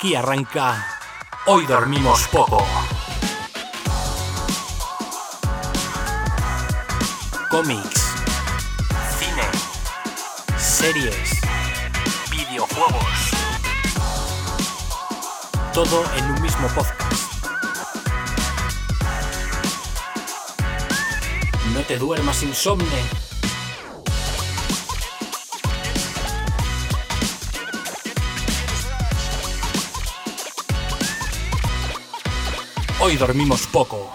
Aquí arranca. Hoy dormimos poco. Cómics, cine, series, videojuegos. Todo en un mismo podcast. No te duermas insomne. Hoy dormimos poco.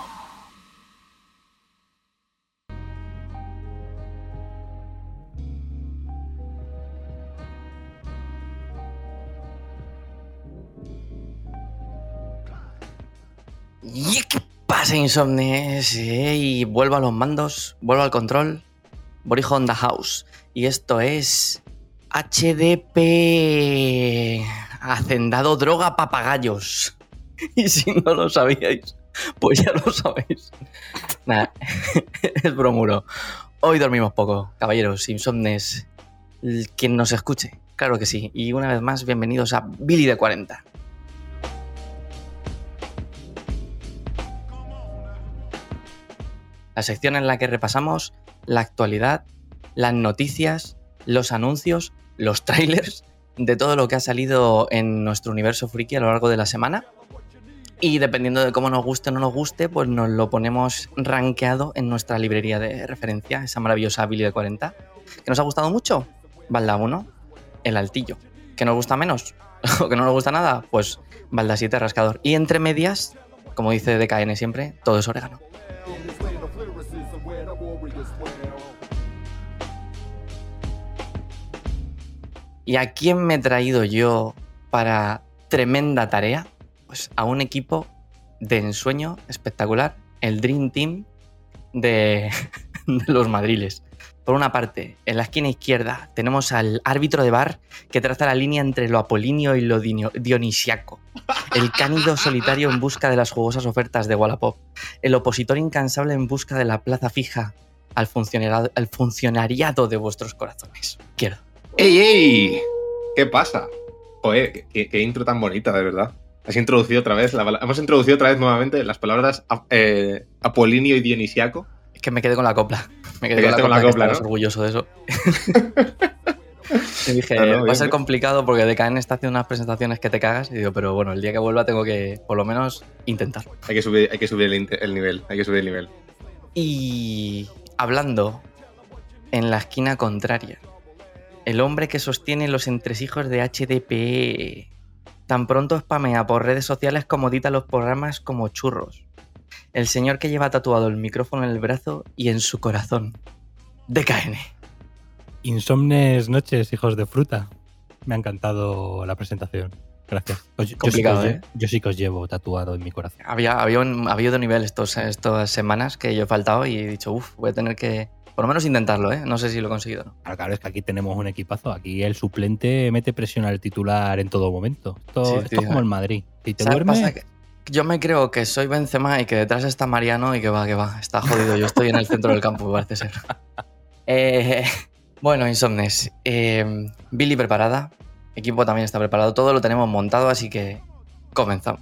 ¿Y qué pasa, Insomnes? Y vuelvo a los mandos, vuelvo al control. Borijo on the house. Y esto es. HDP. Hacendado droga papagayos. Y si no lo sabíais, pues ya lo sabéis. Nada, es bromuro. Hoy dormimos poco, caballeros, insomnes. Quien nos escuche, claro que sí. Y una vez más, bienvenidos a Billy de 40. la sección en la que repasamos la actualidad, las noticias, los anuncios, los trailers de todo lo que ha salido en nuestro universo friki a lo largo de la semana. Y dependiendo de cómo nos guste o no nos guste, pues nos lo ponemos rankeado en nuestra librería de referencia, esa maravillosa Billy de 40. ¿Que nos ha gustado mucho? Balda 1, el altillo. ¿Que nos gusta menos? ¿O que no nos gusta nada? Pues Balda 7, rascador. Y entre medias, como dice DKN siempre, todo es orégano. ¿Y a quién me he traído yo para tremenda tarea? Pues a un equipo de ensueño espectacular, el Dream Team de, los madriles. Por una parte, en la esquina izquierda tenemos al árbitro de bar que traza la línea entre lo apolíneo y lo dionisiaco. El cánido solitario en busca de las jugosas ofertas de Wallapop. El opositor incansable en busca de la plaza fija al al funcionariado de vuestros corazones. Quiero. ¡Ey, ey! ¿Qué pasa? Qué intro tan bonita, de verdad. Has introducido otra vez, la hemos introducido otra vez nuevamente las palabras eh, apolíneo y dionisiaco. Es que me quedé con la copla. Me quedé con la quedaste copla, con la copla, orgulloso de eso. y dije, No, no, va a ser complicado porque DKN está haciendo unas presentaciones que te cagas. Y digo, pero bueno, el día que vuelva tengo que, por lo menos, intentar. Hay que subir, hay que subir el, el nivel, hay que subir el nivel. Y hablando en la esquina contraria, el hombre que sostiene los entresijos de HDP tan pronto spamea por redes sociales como dita los programas como churros. El señor que lleva tatuado el micrófono en el brazo y en su corazón. DKN. Insomnes noches, hijos de fruta. Me ha encantado la presentación. Gracias. Yo, Complicado, sí que os, ¿eh? yo sí que os llevo tatuado en mi corazón. Había, había, un, había nivel estos, estas semanas que yo he faltado y he dicho, uff, voy a tener que por lo menos intentarlo, ¿eh? No sé si lo he conseguido o no. Claro, claro, es que aquí tenemos un equipazo. Aquí el suplente mete presión al titular en todo momento. Esto, Sí, esto tío. es como el Madrid. Si te ¿Sabes qué duermes? Que Yo me creo que soy Benzema y que detrás está Mariano y que va, que va. Está jodido. Yo estoy en el centro del campo, parece ser. Eh, bueno, Insomnes. eh, Billy preparada. Equipo también está preparado. Todo lo tenemos montado, así que comenzamos.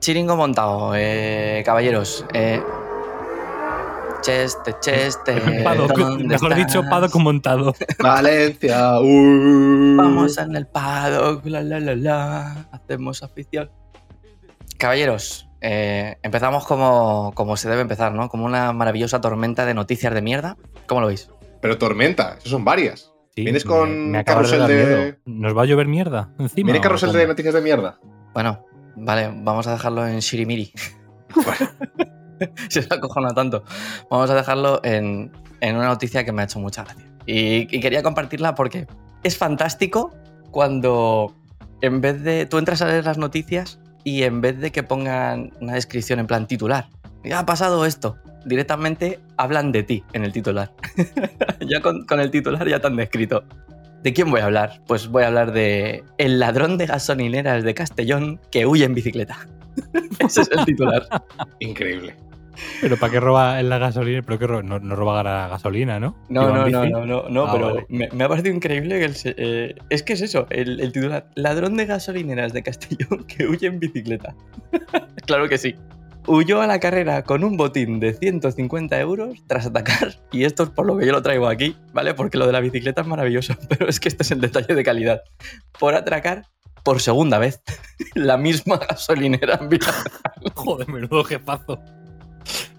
Chiringo montado, eh, caballeros. Eh, cheste, cheste. ¿dónde mejor dicho, estás? Paddock montado. Valencia, uh. Vamos en el paddock, la la la la, hacemos afición. Caballeros, eh, empezamos como, como se debe empezar, ¿no? Como una maravillosa tormenta de noticias de mierda. ¿Cómo lo veis? Pero tormenta, eso son varias. Sí, ¿Vienes me- con me acabas carrusel de-. ¿Nos va a llover mierda encima? ¿Viene carrusel de noticias de mierda? Bueno, vale, vamos a dejarlo en Shirimiri. se os acojona tanto. Vamos a dejarlo en, en una noticia que me ha hecho mucha gracia. Y, y quería compartirla porque es fantástico cuando en vez de. Tú entras a leer las noticias y en vez de que pongan una descripción en plan titular, ya ha pasado esto, directamente hablan de ti en el titular. ya con, con el titular ya te han descrito. ¿De quién voy a hablar? Pues voy a hablar de el ladrón de gasolineras de Castellón que huye en bicicleta. Ese es el titular. Increíble. Pero ¿para qué roba en la gasolina? Pero que ro- no, no roba la gasolina, ¿no? No, ¿Iba en no, no, no, no, no, Ah, pero vale. me, me ha parecido increíble que el se- eh, es que es eso, el, el titular, ladrón de gasolineras de Castellón que huye en bicicleta. claro que sí. Huyó a la carrera con un botín de 150 euros tras atacar, y esto es por lo que yo lo traigo aquí, ¿vale? Porque lo de la bicicleta es maravilloso, pero es que este es el detalle de calidad. Por atracar por segunda vez la misma gasolinera en. Joder, menudo jefazo.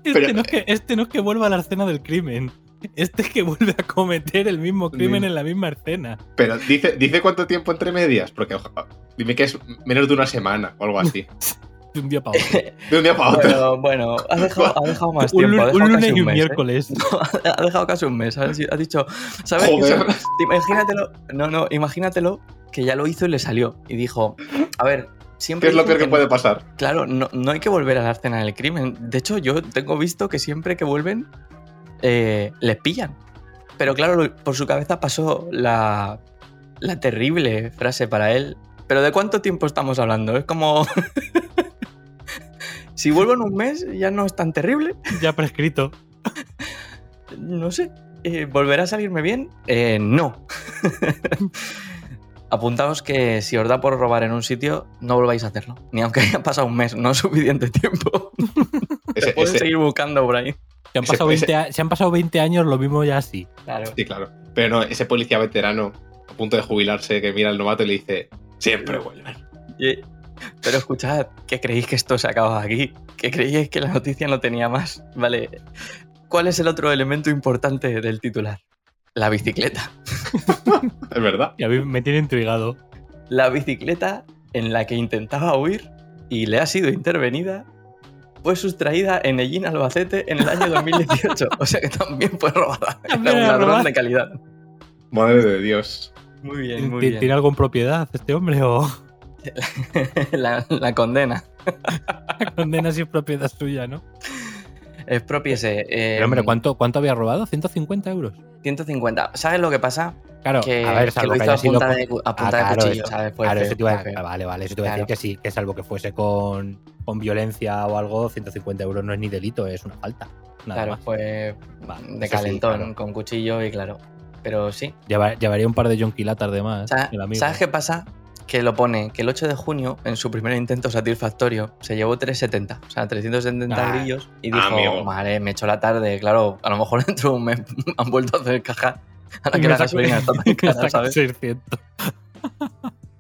Este, Pero- no es que, este no es que vuelva a la escena del crimen. Este es que vuelve a cometer el mismo crimen en la misma escena. Pero dice, dice cuánto tiempo entre medias, porque oja, dime que es menos de una semana o algo así. De un día para otro. De un día para otro. Bueno, bueno, ha dejado, ha dejado más un, tiempo. un dejado lunes casi y un mes, ¿eh? miércoles. ha dejado casi un mes. Ha, ha dicho, ¿sabes? Joder. son? Imagínatelo, no, no, imagínatelo que ya lo hizo y le salió. Y dijo, a ver, siempre. ¿Qué es lo peor que puede pasar? Claro, no, no hay que volver a la escena del crimen. De hecho, yo tengo visto que siempre que vuelven, eh, les pillan. Pero claro, lo- por su cabeza pasó la, la terrible frase para él. ¿Pero de cuánto tiempo estamos hablando? Es como. Si vuelvo en un mes, ya no es tan terrible. Ya prescrito. No sé. eh, ¿Volverá a salirme bien? Eh, no. Apuntaos que si os da por robar en un sitio, no volváis a hacerlo. Ni aunque haya pasado un mes, no es suficiente tiempo. Se pueden ese- seguir buscando por ahí. Se han, Ese- pasado ese- 20, a- se han pasado 20 años, lo mismo ya así. Claro. Sí, claro. Pero no, ese policía veterano a punto de jubilarse que mira al novato y le dice, siempre vuelven. Y- Pero escuchad, ¿qué creéis que esto se acababa aquí? ¿Qué creíais que la noticia no tenía más? Vale. ¿Cuál es el otro elemento importante del titular? La bicicleta. Es verdad. Y a mí me tiene intrigado. La bicicleta en la que intentaba huir y le ha sido intervenida fue sustraída en Ellín, Albacete, en el año 2018. o sea que también fue robada. Era También un ladrón de calidad. Madre de Dios. Muy bien, muy ¿Ti- bien. ¿Tiene algo en propiedad este hombre o la, la condena. condena si es propiedad suya, no? Expropiese. eh, Pero hombre, ¿cuánto, ¿cuánto había robado? ¿150 euros? 150. ¿Sabes lo que pasa? Claro, Que, a ver, que salvo lo que hizo haya a punta, de, a Ah, punta de claro, cuchillo, eso- ¿sabes? Fue claro, feo, eso te iba a decir, vale, vale, eso te iba a Claro. decir que sí, que salvo que fuese con, con violencia o algo, 150 euros no es ni delito, es una falta. Nada Claro, más. fue Vale, de eso sí, calentón, claro. con cuchillo y claro. Pero sí. Lleva- llevaría un par de jonquilatas de más. Sa- el amigo. ¿Sabes qué pasa? Que lo pone que el 8 de junio, en su primer intento satisfactorio, se llevó 370, o sea, 370 Ah, grillos, y dijo, amigo. vale, me echó la tarde, claro, a lo mejor dentro de un mes han vuelto a hacer caja. Ahora Y que la gasolina está tan me cara, ¿sabes? 600.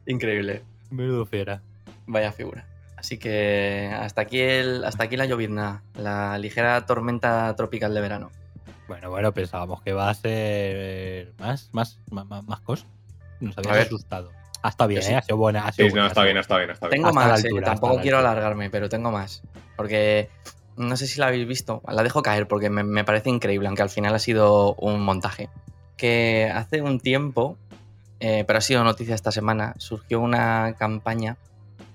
Increíble, Menudo fiera. vaya figura. Así que hasta aquí, el, hasta aquí la llovizna, la ligera tormenta tropical de verano. Bueno, bueno, pensábamos que va a ser más, más, más, más, más cosas. Nos A habías asustado. Ah, está bien, sí. ¿eh? Ha sido buena. Ha sido Sí, buena, no, ha está bien, está bien, está bien. Tengo Hasta más, eh, altura, tampoco quiero altura. alargarme, pero tengo más. Porque no sé si la habéis visto, la dejo caer porque me, me parece increíble, aunque al final ha sido un montaje. Que hace un tiempo, eh, pero ha sido noticia esta semana, surgió una campaña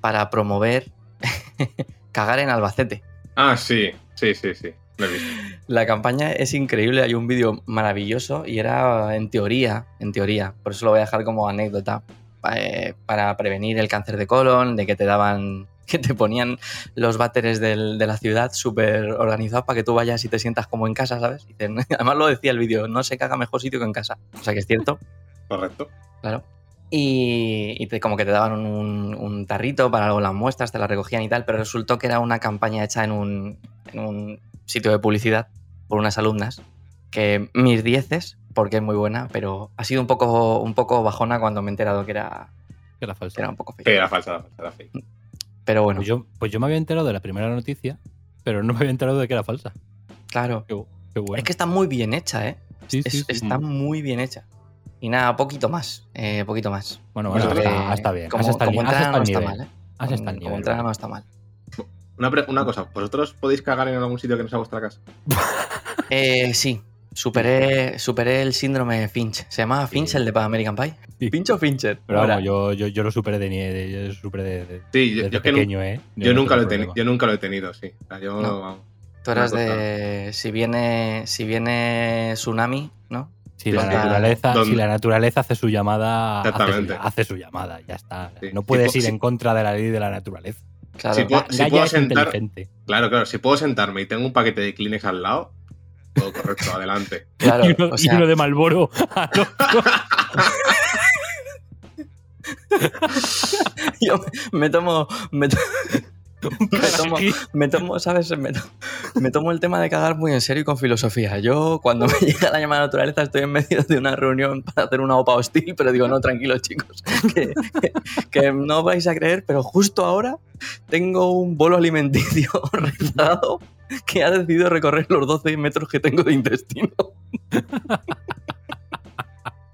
para promover cagar en Albacete. Ah, sí, sí, sí, sí. Lo he visto. La campaña es increíble, hay un vídeo maravilloso y era en teoría, en teoría, por eso lo voy a dejar como anécdota, eh, para prevenir el cáncer de colon, de que te daban, que te ponían los váteres del- de la ciudad súper organizados para que tú vayas y te sientas como en casa, ¿sabes? Dicen- además lo decía el vídeo, no se caga mejor sitio que en casa, o sea que es cierto, Correcto. claro. Y, y te- como que te daban un, un tarrito para luego las muestras, te las recogían y tal, pero resultó que era una campaña hecha en un, en un sitio de publicidad por unas alumnas que mis dieces, porque es muy buena, pero ha sido un poco, un poco bajona cuando me he enterado que era, Que era falsa. que era un poco. Sí, era falsa, era falsa, era fake. Pero bueno, Pues, yo, pues yo me había enterado de la primera noticia, pero no me había enterado de que era falsa. claro. Qué, qué bueno. Es que está muy bien hecha, ¿eh? Sí, Es- sí, sí. Está muy bien hecha. Y nada, poquito más, eh, poquito más. Bueno, bueno, Nosotros- está, está bien. Como, estado como entrada no está mal, ¿eh? Como entrada no está mal. Una, una cosa, ¿vosotros podéis cagar en algún sitio que no sea vuestra casa? Eh, sí, superé, superé el síndrome de Finch. ¿Se llamaba Finch Sí. el de American Pie? Sí. ¿Finch o Fincher? Pero vamos, yo, yo, yo lo superé de nieve, yo lo superé de, de- Sí, yo, desde yo que nu- pequeño, ¿eh? yo no nunca lo he tenido, yo nunca lo he tenido, sí. O sea, yo, No. vamos. Tú eras de. Si viene, si viene tsunami, ¿no? Si Sí, la, naturaleza, si la naturaleza hace su llamada, hace su, Exactamente. hace su llamada, ya está. Sí. No puedes Si ir po- en contra de la ley de la naturaleza. Claro. Puedo- si puedo es sentar-. Claro, claro, si puedo sentarme y tengo un paquete de Kleenex al lado, todo correcto, adelante. claro, y, uno, o y sea, uno de Malboro yo me tomo. Me, to- me tomo, me tomo, ¿sabes? Me, to- me tomo el tema de cagar muy en serio y con filosofía. Yo, cuando me llega la llamada naturaleza, estoy en medio de una reunión para hacer una OPA hostil, pero digo, no, tranquilos, chicos, que, que- que no vais a creer, pero justo ahora tengo un bolo alimenticio rezado que ha decidido recorrer los 12 metros que tengo de intestino.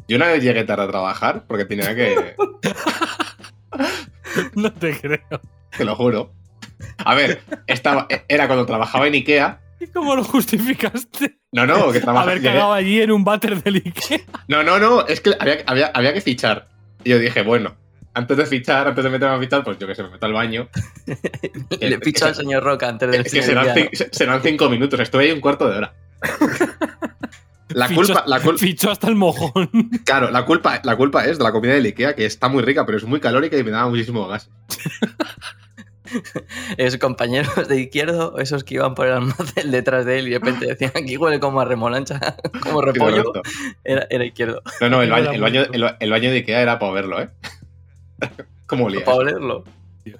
Yo una vez llegué tarde a trabajar porque tenía que. No te creo. Te lo juro. A ver, estaba, era cuando trabajaba en Ikea. ¿Y cómo lo justificaste? No, no, que trabajaba. Haber cagado allí en un váter del Ikea. No, no, no, es que había, había, había que fichar. Y yo dije, bueno, antes de fichar, antes de meterme a fichar, pues yo que sé, me meto al baño. Le picho al señor Roca antes del Es que serán, cinco minutos, estuve ahí un cuarto de hora. La Fichó- culpa, la cul- Fichó hasta el mojón. claro, la culpa, la culpa es de la comida del Ikea, que está muy rica, pero es muy calórica y me daba muchísimo gas. Es compañeros de izquierdo, esos que iban por el almacén detrás de él y de repente decían aquí huele como a remolancha, como repollo, era, era izquierdo. No, no, el baño, el, baño, el baño de Ikea era para verlo, ¿eh? ¿Cómo olía? Para olerlo.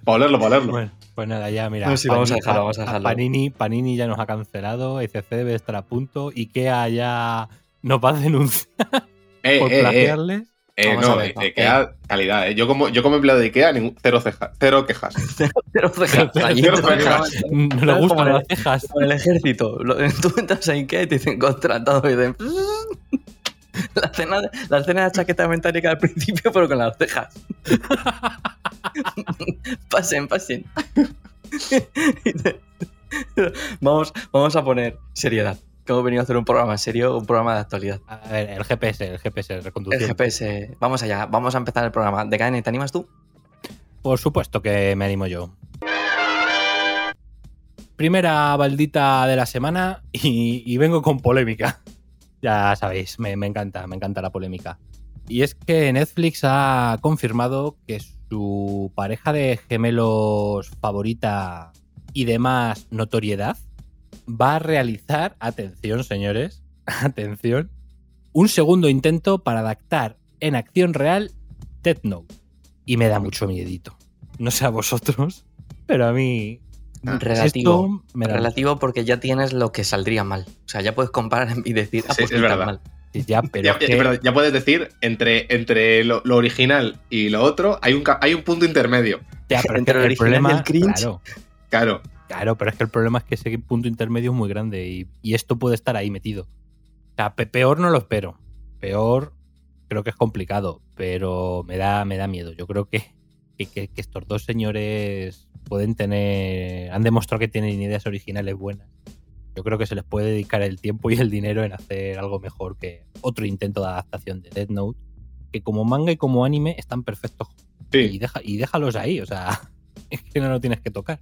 Para olerlo, para olerlo. Bueno, pues nada, ya mira. No, sí, vamos a dejarlo, vamos a dejarlo. Panini, Panini ya nos ha cancelado, ECC debe estar a punto, Ikea ya nos va a denunciar Eh, por eh, eh, plagiarles. eh, no, ver, eh, Ikea, calidad, ¿eh? Yo como, yo como empleado de Ikea, ningún, cero, ceja- cero quejas. Pero cejas, Cero allí cejas. No le como gustan el- las cejas. Como en el ejército. Tú entras a Ikea y te dicen contratado y dicen... La escena, de- la escena de chaqueta metálica al principio, pero con las cejas. pasen, pasen. vamos, vamos a poner seriedad. Que hemos venido a hacer un programa serio, un programa de actualidad. A ver, el GPS, el GPS, el El reconduciendo. GPS. Vamos allá, vamos a empezar el programa. De KN, ¿te animas tú? Por supuesto que me animo yo. Primera baldita de la semana y, y vengo con polémica. Ya sabéis, me, encanta, me encanta la polémica. Y es que Netflix ha confirmado que su pareja de gemelos favorita y de más notoriedad va a realizar, atención señores, atención, un segundo intento para adaptar en acción real Death. Y me da mucho miedito. No sé a vosotros, pero a mí Ah, Relativo. esto me da Relativo porque ya tienes lo que saldría mal. O sea, ya puedes comparar y decir, ah, Sí, pues es verdad. mal. Sí, ya, pero Ya, es que- es verdad, ya puedes decir, entre, entre lo, lo original y lo otro, hay un, hay un punto intermedio. ya, pero entre el el problema, el cringe. claro, Claro. claro, pero es que el problema es que ese punto intermedio es muy grande y, y esto puede estar ahí metido. O sea, pe- peor no lo espero. Peor creo que es complicado, pero me da, me da miedo. Yo creo que, que, que- que estos dos señores pueden tener, han demostrado que tienen ideas originales buenas. Yo creo que se les puede dedicar el tiempo y el dinero en hacer algo mejor que otro intento de adaptación de Death Note, que como manga y como anime están perfectos y, Sí. deja, y déjalos ahí, o sea, es que no lo tienes que tocar.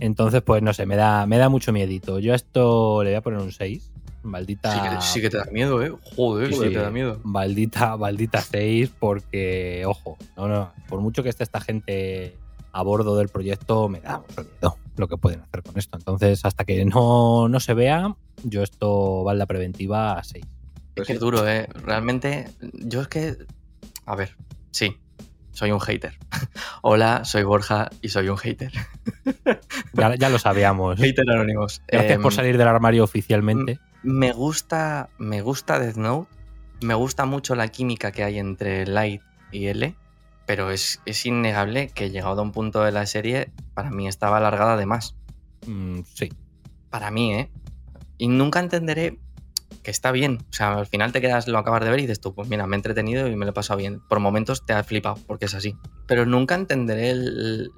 Entonces, pues no sé, me da, me da mucho miedito. Yo a esto le voy a poner un 6. Maldita. Sí que, sí que te da miedo, ¿eh? Joder, sí, Sí. que te da miedo. Maldita, maldita 6, porque, ojo, no, no, por mucho que esté esta gente a bordo del proyecto, me da mucho miedo lo que pueden hacer con esto. Entonces, hasta que no, no se vea, yo esto va en la preventiva a 6. Pues Qué sí. duro, ¿eh? Realmente, yo es que... A ver, sí, soy un hater. Hola, soy Borja y soy un hater. Ya, ya lo sabíamos. Hater anónimos. Gracias Em, por salir del armario oficialmente. Me gusta, me gusta Death Note. Me gusta mucho la química que hay entre Light y L. Pero es, es innegable que llegado a un punto de la serie, para mí estaba alargada de más. Mm, sí. Para mí, ¿eh? Y nunca entenderé que está bien. O sea, al final te quedas, lo acabas de ver y dices tú, pues mira, me he entretenido y me lo he pasado bien. Por momentos te has flipado, porque es así. Pero nunca entenderé el...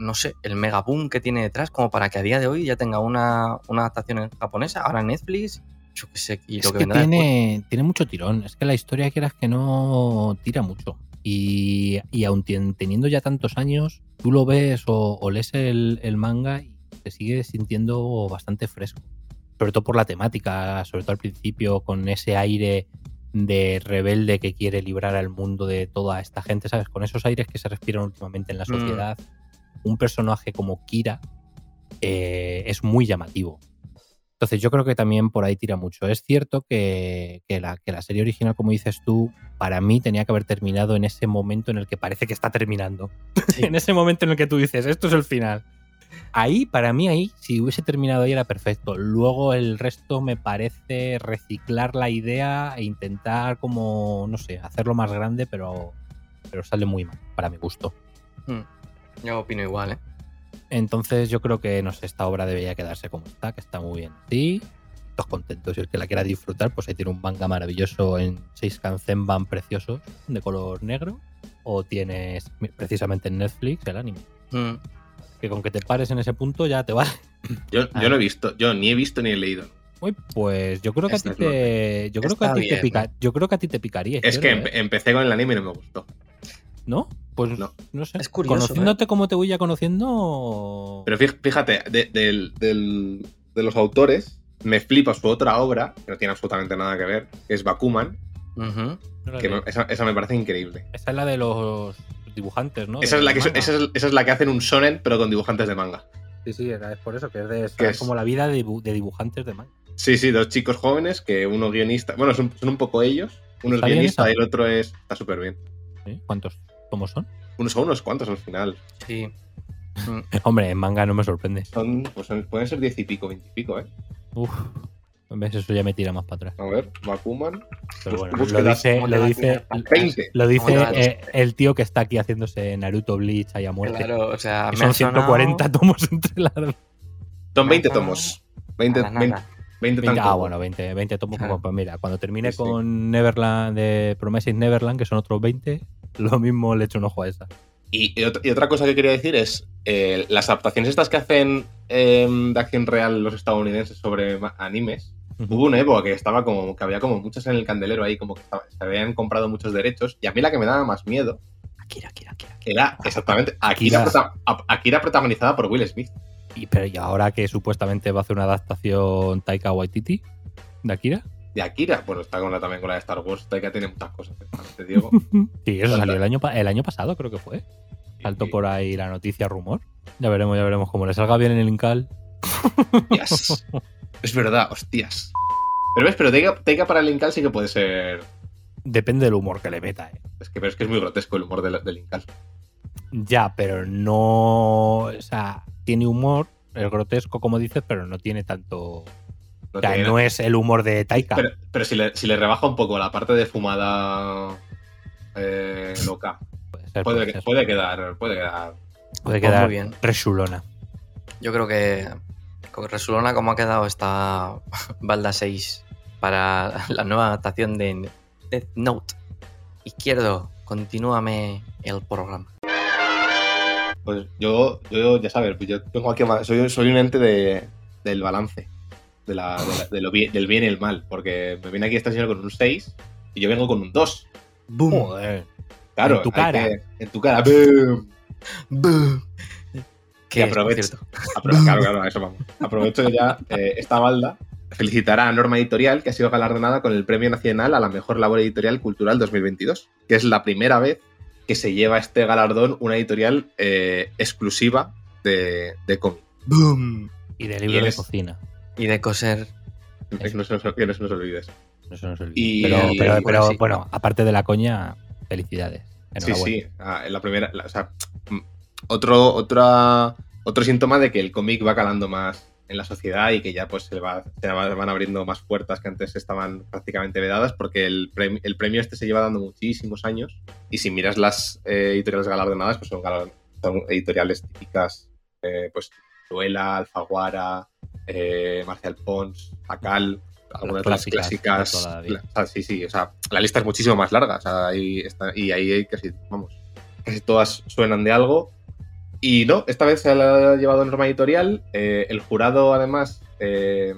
no sé, el mega boom que tiene detrás como para que a día de hoy ya tenga una, una adaptación en japonesa, ahora Netflix, yo qué sé, y Es lo que, que vendrá después. tiene, tiene mucho tirón. Es que la historia, quieras que no, tira mucho. Y, y aun teniendo ya tantos años, tú lo ves o, o lees el, el manga y te sigue sintiendo bastante fresco. Sobre todo por la temática, sobre todo al principio, con ese aire de rebelde que quiere librar al mundo de toda esta gente, ¿sabes? Con esos aires que se respiran últimamente en la Mm. Un personaje como Kira eh, es muy llamativo. Entonces yo creo que también por ahí tira mucho. Es cierto que, que la, que la serie original, como dices tú, para mí tenía que haber terminado en ese momento en el que parece que está terminando. Sí. en ese momento en el que tú dices, esto es el final. Ahí, para mí, ahí, si hubiese terminado ahí era perfecto. Luego el resto me parece reciclar la idea e intentar como, no sé, hacerlo más grande, pero, pero sale muy mal, para mi gusto. Mm, Yo opino igual, ¿eh? Entonces yo creo que no sé, esta obra debería quedarse como está, que está muy bien. Sí, todos contentos. Y el que la quiera disfrutar, pues ahí tiene un manga maravilloso en seis kanzenban preciosos de color negro. O tienes precisamente en Netflix el anime. Mm, Que con que te pares en ese punto ya te vale. Yo, Ah. yo no he visto, yo ni he visto ni he leído. Uy, pues yo creo que a ti te. Yo creo que a ti te pica. Yo creo que a ti te picaría. Es que empe- ¿eh? empecé con el anime y no me gustó. ¿No? Pues No. no, sé. Es curioso, ¿eh? Conociéndote como te voy ya conociendo. Pero fí- fíjate, de, del- del- de los autores, me flipa su otra obra, que no tiene absolutamente nada que ver, que es Bakuman. No que me- esa, esa me parece increíble. Esa es la de los dibujantes, ¿no? Esa es, De la que, esa, es, esa es la que hacen un shonen, pero con dibujantes de manga. Sí, sí, es por eso, que es, de, ¿Qué es como la vida de, dibu- de dibujantes de manga. Sí, sí, dos chicos jóvenes, que uno guionista, bueno, son, son un poco ellos, uno es ¿Está bien guionista y el otro es, está súper bien. ¿sí? ¿Cuántos tomos son? Unos son unos cuantos al final. Sí. Mm, Hombre, en manga no me sorprende. Son, pues son- pueden ser diez y pico, veinte y pico, ¿eh? Uf, ves, eso ya me tira más para atrás. A ver, Bakuman. Pero bueno, lo dice, ¿cómo lo dice? 20. lo dice ¿Cómo eh, el tío que está aquí haciéndose Naruto Bleach ahí a muerte. Claro, o sea, me son ha sonado 140 tomos entre las. Son 20 Nada. tomos. 20, para 20, nada. 20 20, ah, bueno, 20, 20 tomos. Como- Pues mira, cuando termine Sí, sí. con Neverland de Promises Neverland, que son otros 20, lo mismo le echo un ojo a esa. Y, y otra, cosa que quería decir es eh, las adaptaciones estas que hacen eh, de acción real los estadounidenses sobre animes. Hubo una época que estaba como que había como muchas en el candelero ahí, como que estaba- se habían comprado muchos derechos. Y a mí la que me daba más miedo Akira, Akira, Akira. era exactamente Akira, Akira protagonizada por Will Smith. Y, pero y ahora que supuestamente va a hacer una adaptación Taika Waititi de Akira. De Akira, bueno, está con la, también con la de Star Wars. Taika tiene muchas cosas, te digo. Sí, eso salió el año, el año pasado, creo que fue. Saltó por ahí la noticia rumor. Ya veremos, ya veremos cómo le salga bien en el Incal. Hostias. es verdad, hostias. Pero ves, pero Taika, Taika para el Incal sí que puede ser. Depende del humor que le meta, ¿eh? Es que, pero es que es muy grotesco el humor del, del Incal. Ya, pero no. O sea, tiene humor, es grotesco, como dices, pero no tiene tanto. No o sea, tiene- no es el humor de Taika. Pero, pero si, le, si le rebaja un poco la parte de fumada eh, loca, puede ser, puede, puede ser. puede quedar. Puede quedar. Puede Pues quedar muy bien. resulona. Yo creo que con Resulona, como ha quedado esta Balda 6 para la nueva adaptación de Death Note. Izquierdo, continúame el programa. Pues yo, yo ya sabes, pues yo tengo aquí. Soy, soy un ente de, del balance. De la, de la- de lo bien- del bien y el mal. Porque me viene aquí esta señora con un 6 y yo vengo con un 2. Joder. Claro, En tu cara. que- en tu cara. ¡Boom! Que aprovecho, apro- claro, claro, eso vamos. Aprovecho ya eh, esta balda. Felicitar a Norma Editorial, que ha sido galardonada con el Premio Nacional a la Mejor Labor Editorial Cultural 2022, que es la primera vez que se lleva este galardón una editorial eh, exclusiva de, de cómic. ¡Boom! Y de Y libro de es- cocina. Y de coser. Que no se nos, que no se nos olvide eso. Eso no se olvide. Y- pero, y- pero, y- pero, sí. bueno, aparte de la coña, felicidades. Sí, sí. ah, la primera, la- o sea, mm, otro, otra, otro síntoma de que el cómic va calando más en la sociedad y que ya pues se, va, se va- van abriendo más puertas que antes estaban prácticamente vedadas porque el premio, el premio este se lleva dando muchísimos años y si miras las eh, editoriales galardonadas pues son, son editoriales típicas eh, pues Duela, Alfaguara, eh, Marcial Pons, Acal, algunas de las clásicas clásicas. la sí, sí, o sea, la lista es muchísimo más larga. o sea, ahí está- y ahí casi, vamos, casi todas suenan de algo. Y no, esta vez se la ha llevado norma editorial. Eh, el jurado, además, eh,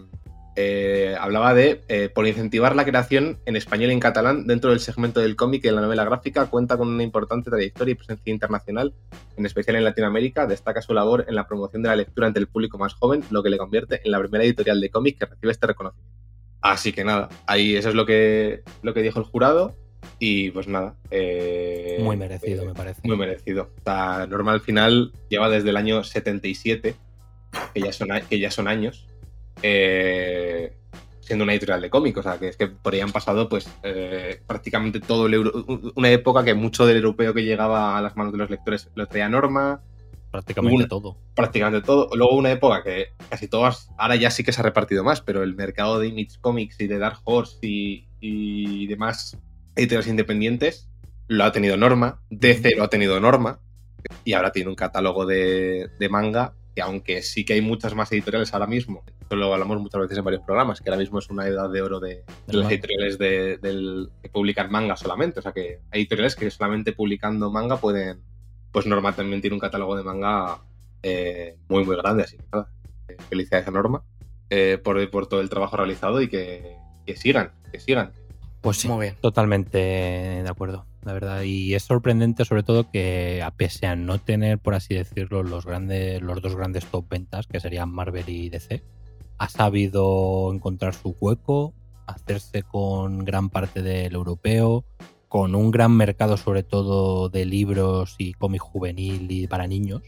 eh, hablaba de por incentivar la creación en español y en catalán dentro del segmento del cómic y de la novela gráfica. Cuenta con una importante trayectoria y presencia internacional, en especial en Latinoamérica. Destaca su labor en la promoción de la lectura ante el público más joven, lo que le convierte en la primera editorial de cómic que recibe este reconocimiento. Así que nada, ahí eso es lo que, lo que dijo el jurado. Y pues nada. eh, Muy merecido, eh, me parece. Muy merecido. O sea, Norma al final lleva desde el año 77, que ya son, que ya son años, eh, siendo una editorial de cómics. O sea, que es que por ahí han pasado pues eh, prácticamente todo el euro- una época que mucho del europeo que llegaba a las manos de los lectores lo traía Norma, Prácticamente una- todo. prácticamente todo. Luego una época que casi todas, ahora ya sí que se ha repartido más, pero el mercado de Image Comics y de Dark Horse y, y demás editoriales independientes lo ha tenido Norma, DC lo ha tenido Norma, y ahora tiene un catálogo de, de manga que aunque sí que hay muchas más editoriales ahora mismo, esto lo hablamos muchas veces en varios programas, que ahora mismo es una edad de oro de, las editoriales de- del- que publican manga solamente, o sea que hay editoriales que solamente publicando manga pueden, pues Norma también tiene un catálogo de manga eh, muy muy grande, así que nada, eh, felicidades a Norma eh, por, por todo el trabajo realizado y que, que sigan, que sigan. Pues sí, Muy bien. totalmente de acuerdo, la verdad. Y es sorprendente, sobre todo, que a pese a no tener, por así decirlo, los grandes, los dos grandes top ventas, que serían Marvel y DC, ha sabido encontrar su hueco, hacerse con gran parte del europeo, con un gran mercado, sobre todo, de libros y cómic juvenil y para niños.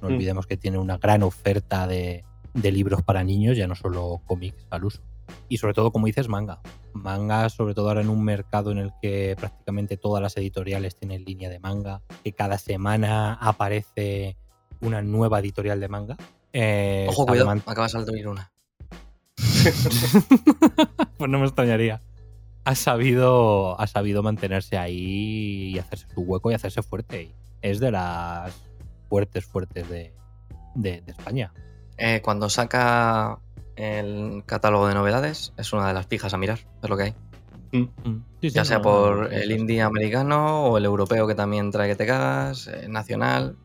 No Mm. olvidemos que tiene una gran oferta de, de libros para niños, ya no solo cómics al uso. Y sobre todo, como dices, manga. Manga, sobre todo ahora en un mercado en el que prácticamente todas las editoriales tienen línea de manga, que cada semana aparece una nueva editorial de manga. Eh, Ojo, cuidado, man- acabas de abrir una. pues no me extrañaría. Ha sabido, ha sabido mantenerse ahí y hacerse su hueco y hacerse fuerte. Es de las fuertes, fuertes de, de- de España. Eh, cuando saca el catálogo de novedades, es una de las fijas a mirar, es lo que hay. Mm. Sí, sí, Ya sea no, por no, el indie americano o el europeo que también trae que te cagas, eh, nacional.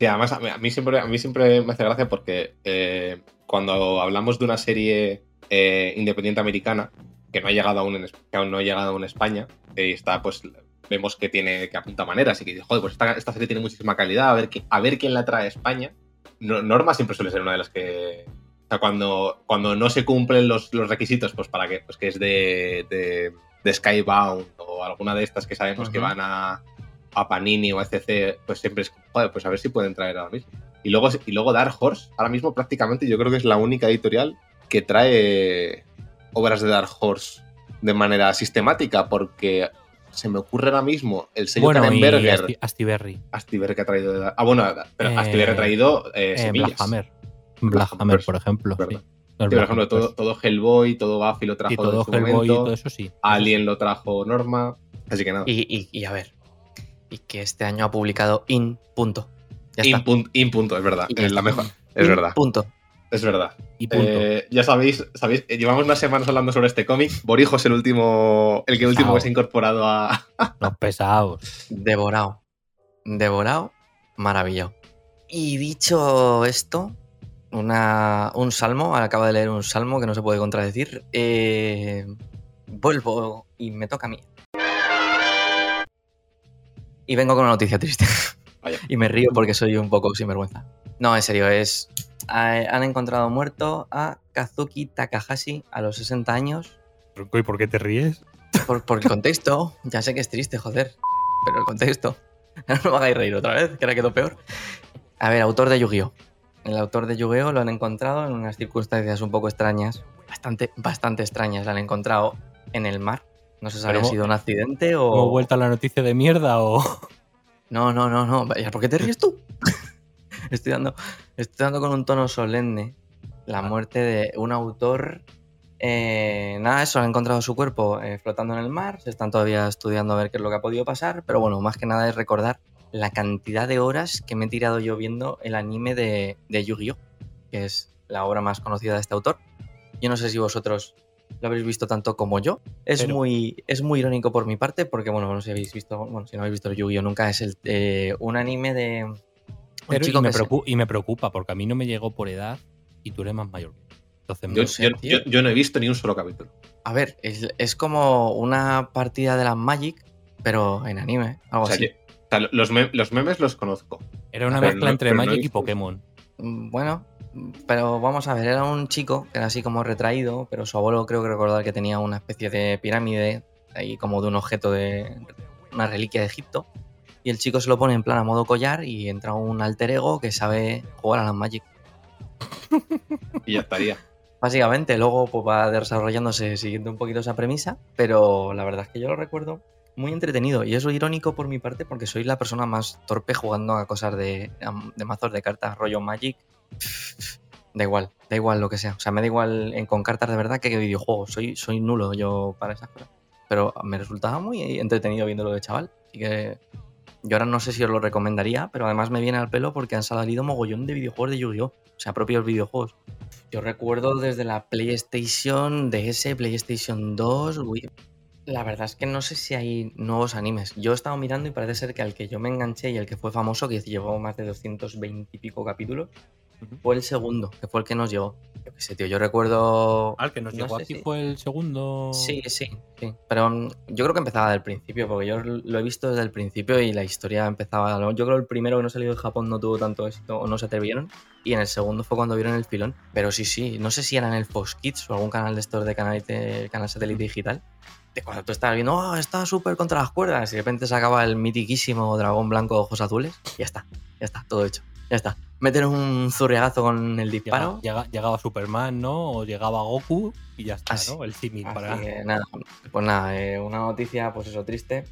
Sí, además a mí, a mí siempre, a mí siempre me hace gracia porque eh, cuando hablamos de una serie eh, independiente americana que no ha llegado aún en, que aún no ha llegado aún en España eh, y está pues vemos que tiene que apunta maneras y que dice, joder pues esta, esta serie tiene muchísima calidad a ver qui- a ver quién la trae a España No- Norma siempre suele ser una de las que sea cuando cuando no se cumplen los, los requisitos pues para que pues que es de, de, de Skybound o alguna de estas que sabemos que van a a Panini o a ECC, pues siempre es, joder, pues a ver si pueden traer ahora mismo. Y luego, y luego Dark Horse, ahora mismo prácticamente yo creo que es la única editorial que trae obras de Dark Horse de manera sistemática, porque se me ocurre ahora mismo el sello Bueno, Asti- Astiberri. Astiberri que ha traído... Ah, bueno, pero Eh, Astiberri ha traído eh, Eh, semillas. Black Hammer. Black Hammer, por ejemplo. sí. Sí, por ejemplo, todo, Hammers. todo Hellboy, todo Buffy lo trajo Y todo en Hellboy y todo eso sí. Alien lo trajo Norma, así que nada. Y, y- y a ver, y que este año ha publicado In. Punto. Ya está. In, pun- in punto, es verdad, es la mejor, es In. verdad, Punto. es verdad. Y punto. Eh, ya sabéis, sabéis, llevamos unas semanas hablando sobre este cómic. Borijo es el último, el que último que se ha incorporado a. Los pesados. Devorado. Devorado. Maravillado. Y dicho esto, una, un salmo, acabo de leer un salmo que no se puede contradecir. eh, vuelvo y me toca a mí. Y vengo con una noticia triste. Vaya. y me río porque soy un poco sinvergüenza. No, en serio, es. eh, han encontrado muerto a Kazuki Takahashi a los 60 años. ¿Y por qué te ríes? Por, por el contexto, ya sé que es triste, joder. Pero el contexto. No me hagáis reír otra vez, que ahora quedó peor. A ver, autor de Yu-Gi-Oh! El autor de Yu-Gi-Oh! lo han encontrado en unas circunstancias un poco extrañas. Bastante, bastante extrañas. Lo han encontrado en el mar. No se sabe si ha sido un accidente o. ¿Hemos vuelto a la noticia de mierda o.? No, no, no, no. ¿Por qué te ríes tú? estoy, dando, estoy dando con un tono solemne la muerte de un autor. eh, nada, eso, han encontrado su cuerpo eh, flotando en el mar. Se están todavía estudiando a ver qué es lo que ha podido pasar. Pero bueno, más que nada es recordar la cantidad de horas que me he tirado yo viendo el anime de, de Yu-Gi-Oh! que es la obra más conocida de este autor. Yo no sé si vosotros lo habréis visto tanto como yo. Es, Pero- muy, es muy irónico por mi parte, porque, bueno, no sé si habéis visto, bueno, si no habéis visto Yu-Gi-Oh! nunca, es el, eh, un anime de, Pero y, chico me que se- preocu- y me preocupa porque a mí no me llegó por edad y tú eres más mayor. Entonces, Yo, sé, yo- yo- yo no he visto ni un solo capítulo. A ver, es, es como una partida de las Magic, pero en anime, algo O sea, así. Sea, los, me- los memes los conozco. era una mezcla no- entre no Magic y. Pokémon. Mm, Bueno, pero vamos a ver, era un chico que era así como retraído, pero su abuelo creo que recordar que tenía una especie de pirámide, ahí como de un objeto de una reliquia de Egipto. Y el chico se lo pone en plan a modo collar y entra un alter ego que sabe jugar a las Magic. Y ya estaría. Básicamente, luego pues, va desarrollándose siguiendo un poquito esa premisa, pero la verdad es que yo lo recuerdo muy entretenido. Y es irónico por mi parte porque soy la persona más torpe jugando a cosas de, de mazos de cartas, rollo Magic. Da igual, da igual lo que sea. O sea, me da igual en- con cartas de verdad que videojuegos. Soy, soy nulo yo para esas cosas. Pero me resultaba muy entretenido viéndolo de chaval. Así que yo ahora no sé si os lo recomendaría, pero además me viene al pelo porque han salido mogollón de videojuegos de Yu-Gi-Oh! O sea, propios videojuegos. Yo recuerdo desde la PlayStation DS, PlayStation 2, Wii. La verdad es que no sé si hay nuevos animes. Yo he estado mirando y parece ser que al que yo me enganché y el que fue famoso, que llevó más de 220 y pico capítulos, fue el segundo, que fue el que nos llegó. Yo qué sé, tío, yo recuerdo... Al que nos no llegó aquí si- fue el segundo. Sí, sí, sí. Pero mm, yo creo que empezaba del principio, porque yo lo he visto desde el principio y la historia empezaba. Yo creo que el primero que no salió de Japón no tuvo tanto éxito o no se atrevieron. Y en el segundo fue cuando vieron el filón. Pero sí, sí, no sé si era en el Fox Kids o algún canal de estos de canal, de- canal satélite digital. De cuando tú estabas viendo, oh, está súper contra las cuerdas. Y de repente se acaba el mitiquísimo dragón blanco de ojos azules. Y ya está, ya está, todo hecho. Ya está. Meter un zurriagazo con el disparo. Llega- llega- llegaba Superman, ¿no? O llegaba Goku y ya está, Así- ¿no? El símil Así para. que nada, pues nada, eh, una noticia, pues eso, triste.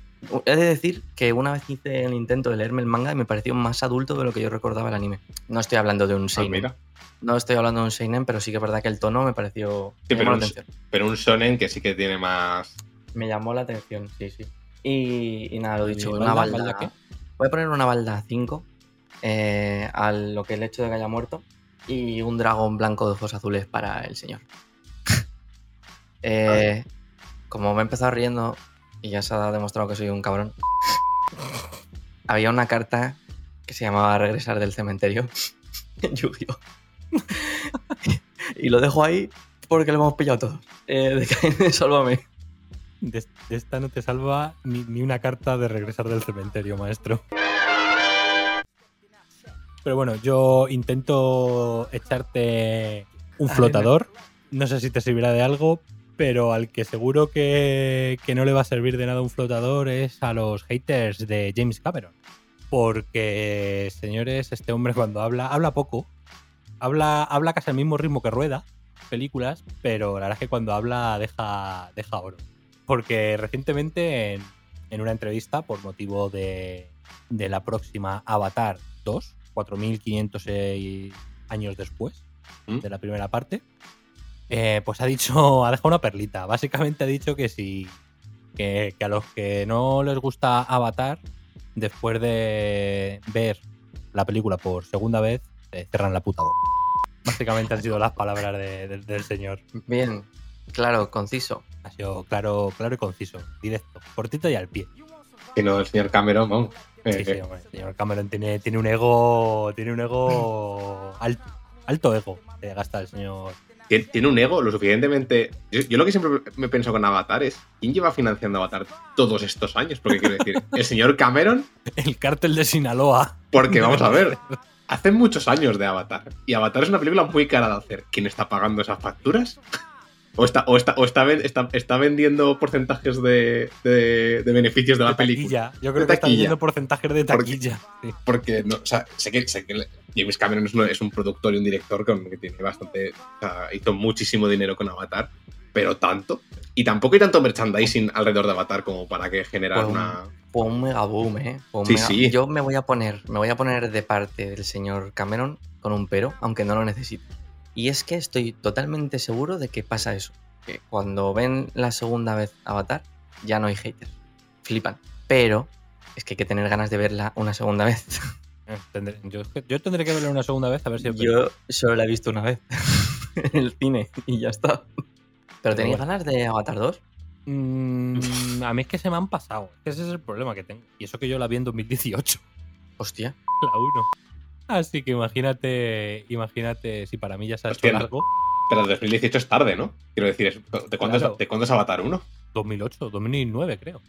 He de decir que una vez hice el intento de leerme el manga y me pareció más adulto de lo que yo recordaba el anime. No estoy hablando de un Pues seinen. mira. no estoy hablando de un seinen, pero sí que es verdad que el tono me pareció... Sí, pero un-. Pero un shonen que sí que tiene más. Me llamó la atención, sí, sí. Y, y nada, lo ¿Y dicho, una balda... balda qué? Voy a poner una balda 5 eh, a lo que el hecho de que haya muerto y un dragón blanco de ojos azules para el señor. Eh, como me he empezado riendo y ya se ha demostrado que soy un cabrón, había una carta que se llamaba Regresar del cementerio en Yu-Gi-Oh! y lo dejo ahí porque lo hemos pillado todos. Eh, de Sálvame. De, de esta no te salva ni, ni una carta de regresar del cementerio, maestro. Pero bueno, yo intento echarte un flotador. No sé si te servirá de algo, pero al que seguro que, que no le va a servir de nada un flotador es a los haters de James Cameron. Porque, señores, este hombre cuando habla, habla poco. Habla, habla casi al mismo ritmo que rueda películas, pero la verdad es que cuando habla deja, deja oro. Porque recientemente en, en una entrevista, por motivo de, de la próxima Avatar 2, 4506 años después ¿Mm? de la primera parte, eh, pues ha dicho, ha dejado una perlita. Básicamente ha dicho que si que, que a los que no les gusta Avatar, después de ver la película por segunda vez, eh, cerran la puta boca. Básicamente han sido las palabras de- de- del señor. Bien, claro, conciso. Ha sido claro, claro y conciso, directo, cortito y al pie. Si no, el señor Cameron, vamos. Eh, Sí, sí, hombre, el señor Cameron tiene, tiene un ego, tiene un ego alto, alto ego. Se gasta el señor. Tien- Tiene un ego lo suficientemente. Yo, yo lo que siempre me pienso con Avatar es: ¿quién lleva financiando Avatar todos estos años? Porque quiero decir, el señor Cameron, El cártel de Sinaloa. porque vamos a ver, hace muchos años de Avatar. Y Avatar es una película muy cara de hacer. ¿Quién está pagando esas facturas? ¿O está, o está, o está, ven- está, está vendiendo porcentajes de, de- de beneficios de la de película? taquilla. Yo creo De que están taquilla. viendo porcentajes de Porque- taquilla. Sí. Porque, no, o sea, sé que, sé que James Cameron es, un productor y un director con, que tiene bastante. O sea, hizo muchísimo dinero con Avatar, pero tanto. Y tampoco hay tanto merchandising alrededor de Avatar como para que generar Pues, una. Fue un mega boom, ¿eh? Un Sí, mega- sí. Yo me voy a poner, me voy a poner de parte del señor Cameron con un pero, aunque no lo necesite. Y es que estoy totalmente seguro de que pasa eso. Que cuando ven la segunda vez Avatar, ya no hay haters. Flipan. Pero es que hay que tener ganas de verla una segunda vez. Eh, yo, yo tendré que verla una segunda vez a ver si Yo solo la he visto una vez en el cine y ya está. ¿Pero tenéis bueno. ganas de Avatar 2? Mm, a mí es que se me han pasado. Ese es el problema que tengo. Y eso que yo la vi en 2018, Hostia. la 1. Así que imagínate, imagínate si para mí ya se ha hecho Hostia, largo. Pero 2018 es tarde, ¿no? Quiero decir, ¿de cuándo, Claro. es, ¿de cuándo es Avatar 1? 2008, 2009 creo.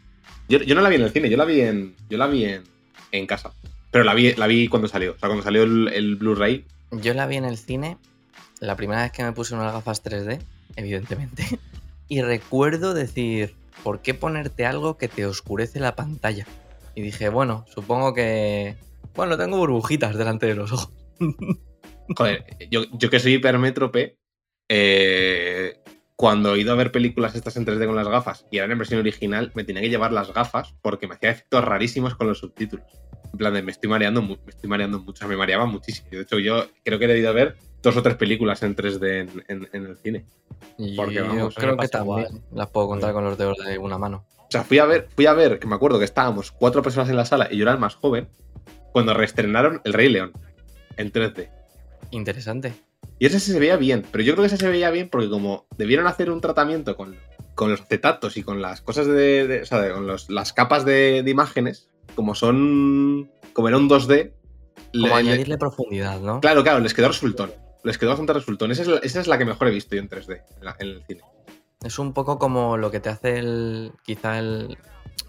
Yo, yo no la vi en el cine, yo la vi en, yo la vi en, en casa. Pero la vi, la vi cuando salió. O sea, cuando salió el, el Blu-ray. Yo la vi en el cine la primera vez que me puse unas gafas 3D, evidentemente. Y recuerdo decir, ¿por qué ponerte algo que te oscurece la pantalla? Y dije, bueno, supongo que... Bueno, tengo burbujitas delante de los ojos. Joder, yo, yo que soy hipermétrope, eh, cuando he ido a ver películas estas en 3D con las gafas y eran en versión original, me tenía que llevar las gafas porque me hacía efectos rarísimos con los subtítulos. En plan de me estoy mareando, me estoy mareando mucho, me mareaba muchísimo. De hecho, yo creo que he debido ver dos o tres películas en 3D en, en- en el cine. Y Porque, yo vamos, creo que también igual. las puedo contar con los dedos de una mano. O sea, fui a ver, fui a ver, que me acuerdo que estábamos cuatro personas en la sala y yo era el más joven, cuando reestrenaron El Rey León en 3D. Interesante. Y ese se veía bien, pero yo creo que ese se veía bien porque como debieron hacer un tratamiento con, con los acetatos y con las cosas de, de- o sea, de- con los- las capas de, de imágenes, como son, como era un 2D, Como le- le- añadirle profundidad, ¿no? claro, claro, les quedó resultón. Les quedó bastante resultón. Esa es, la, esa es la que mejor he visto yo en 3D, en, la- en el cine. Es un poco como lo que te hace el, quizá el,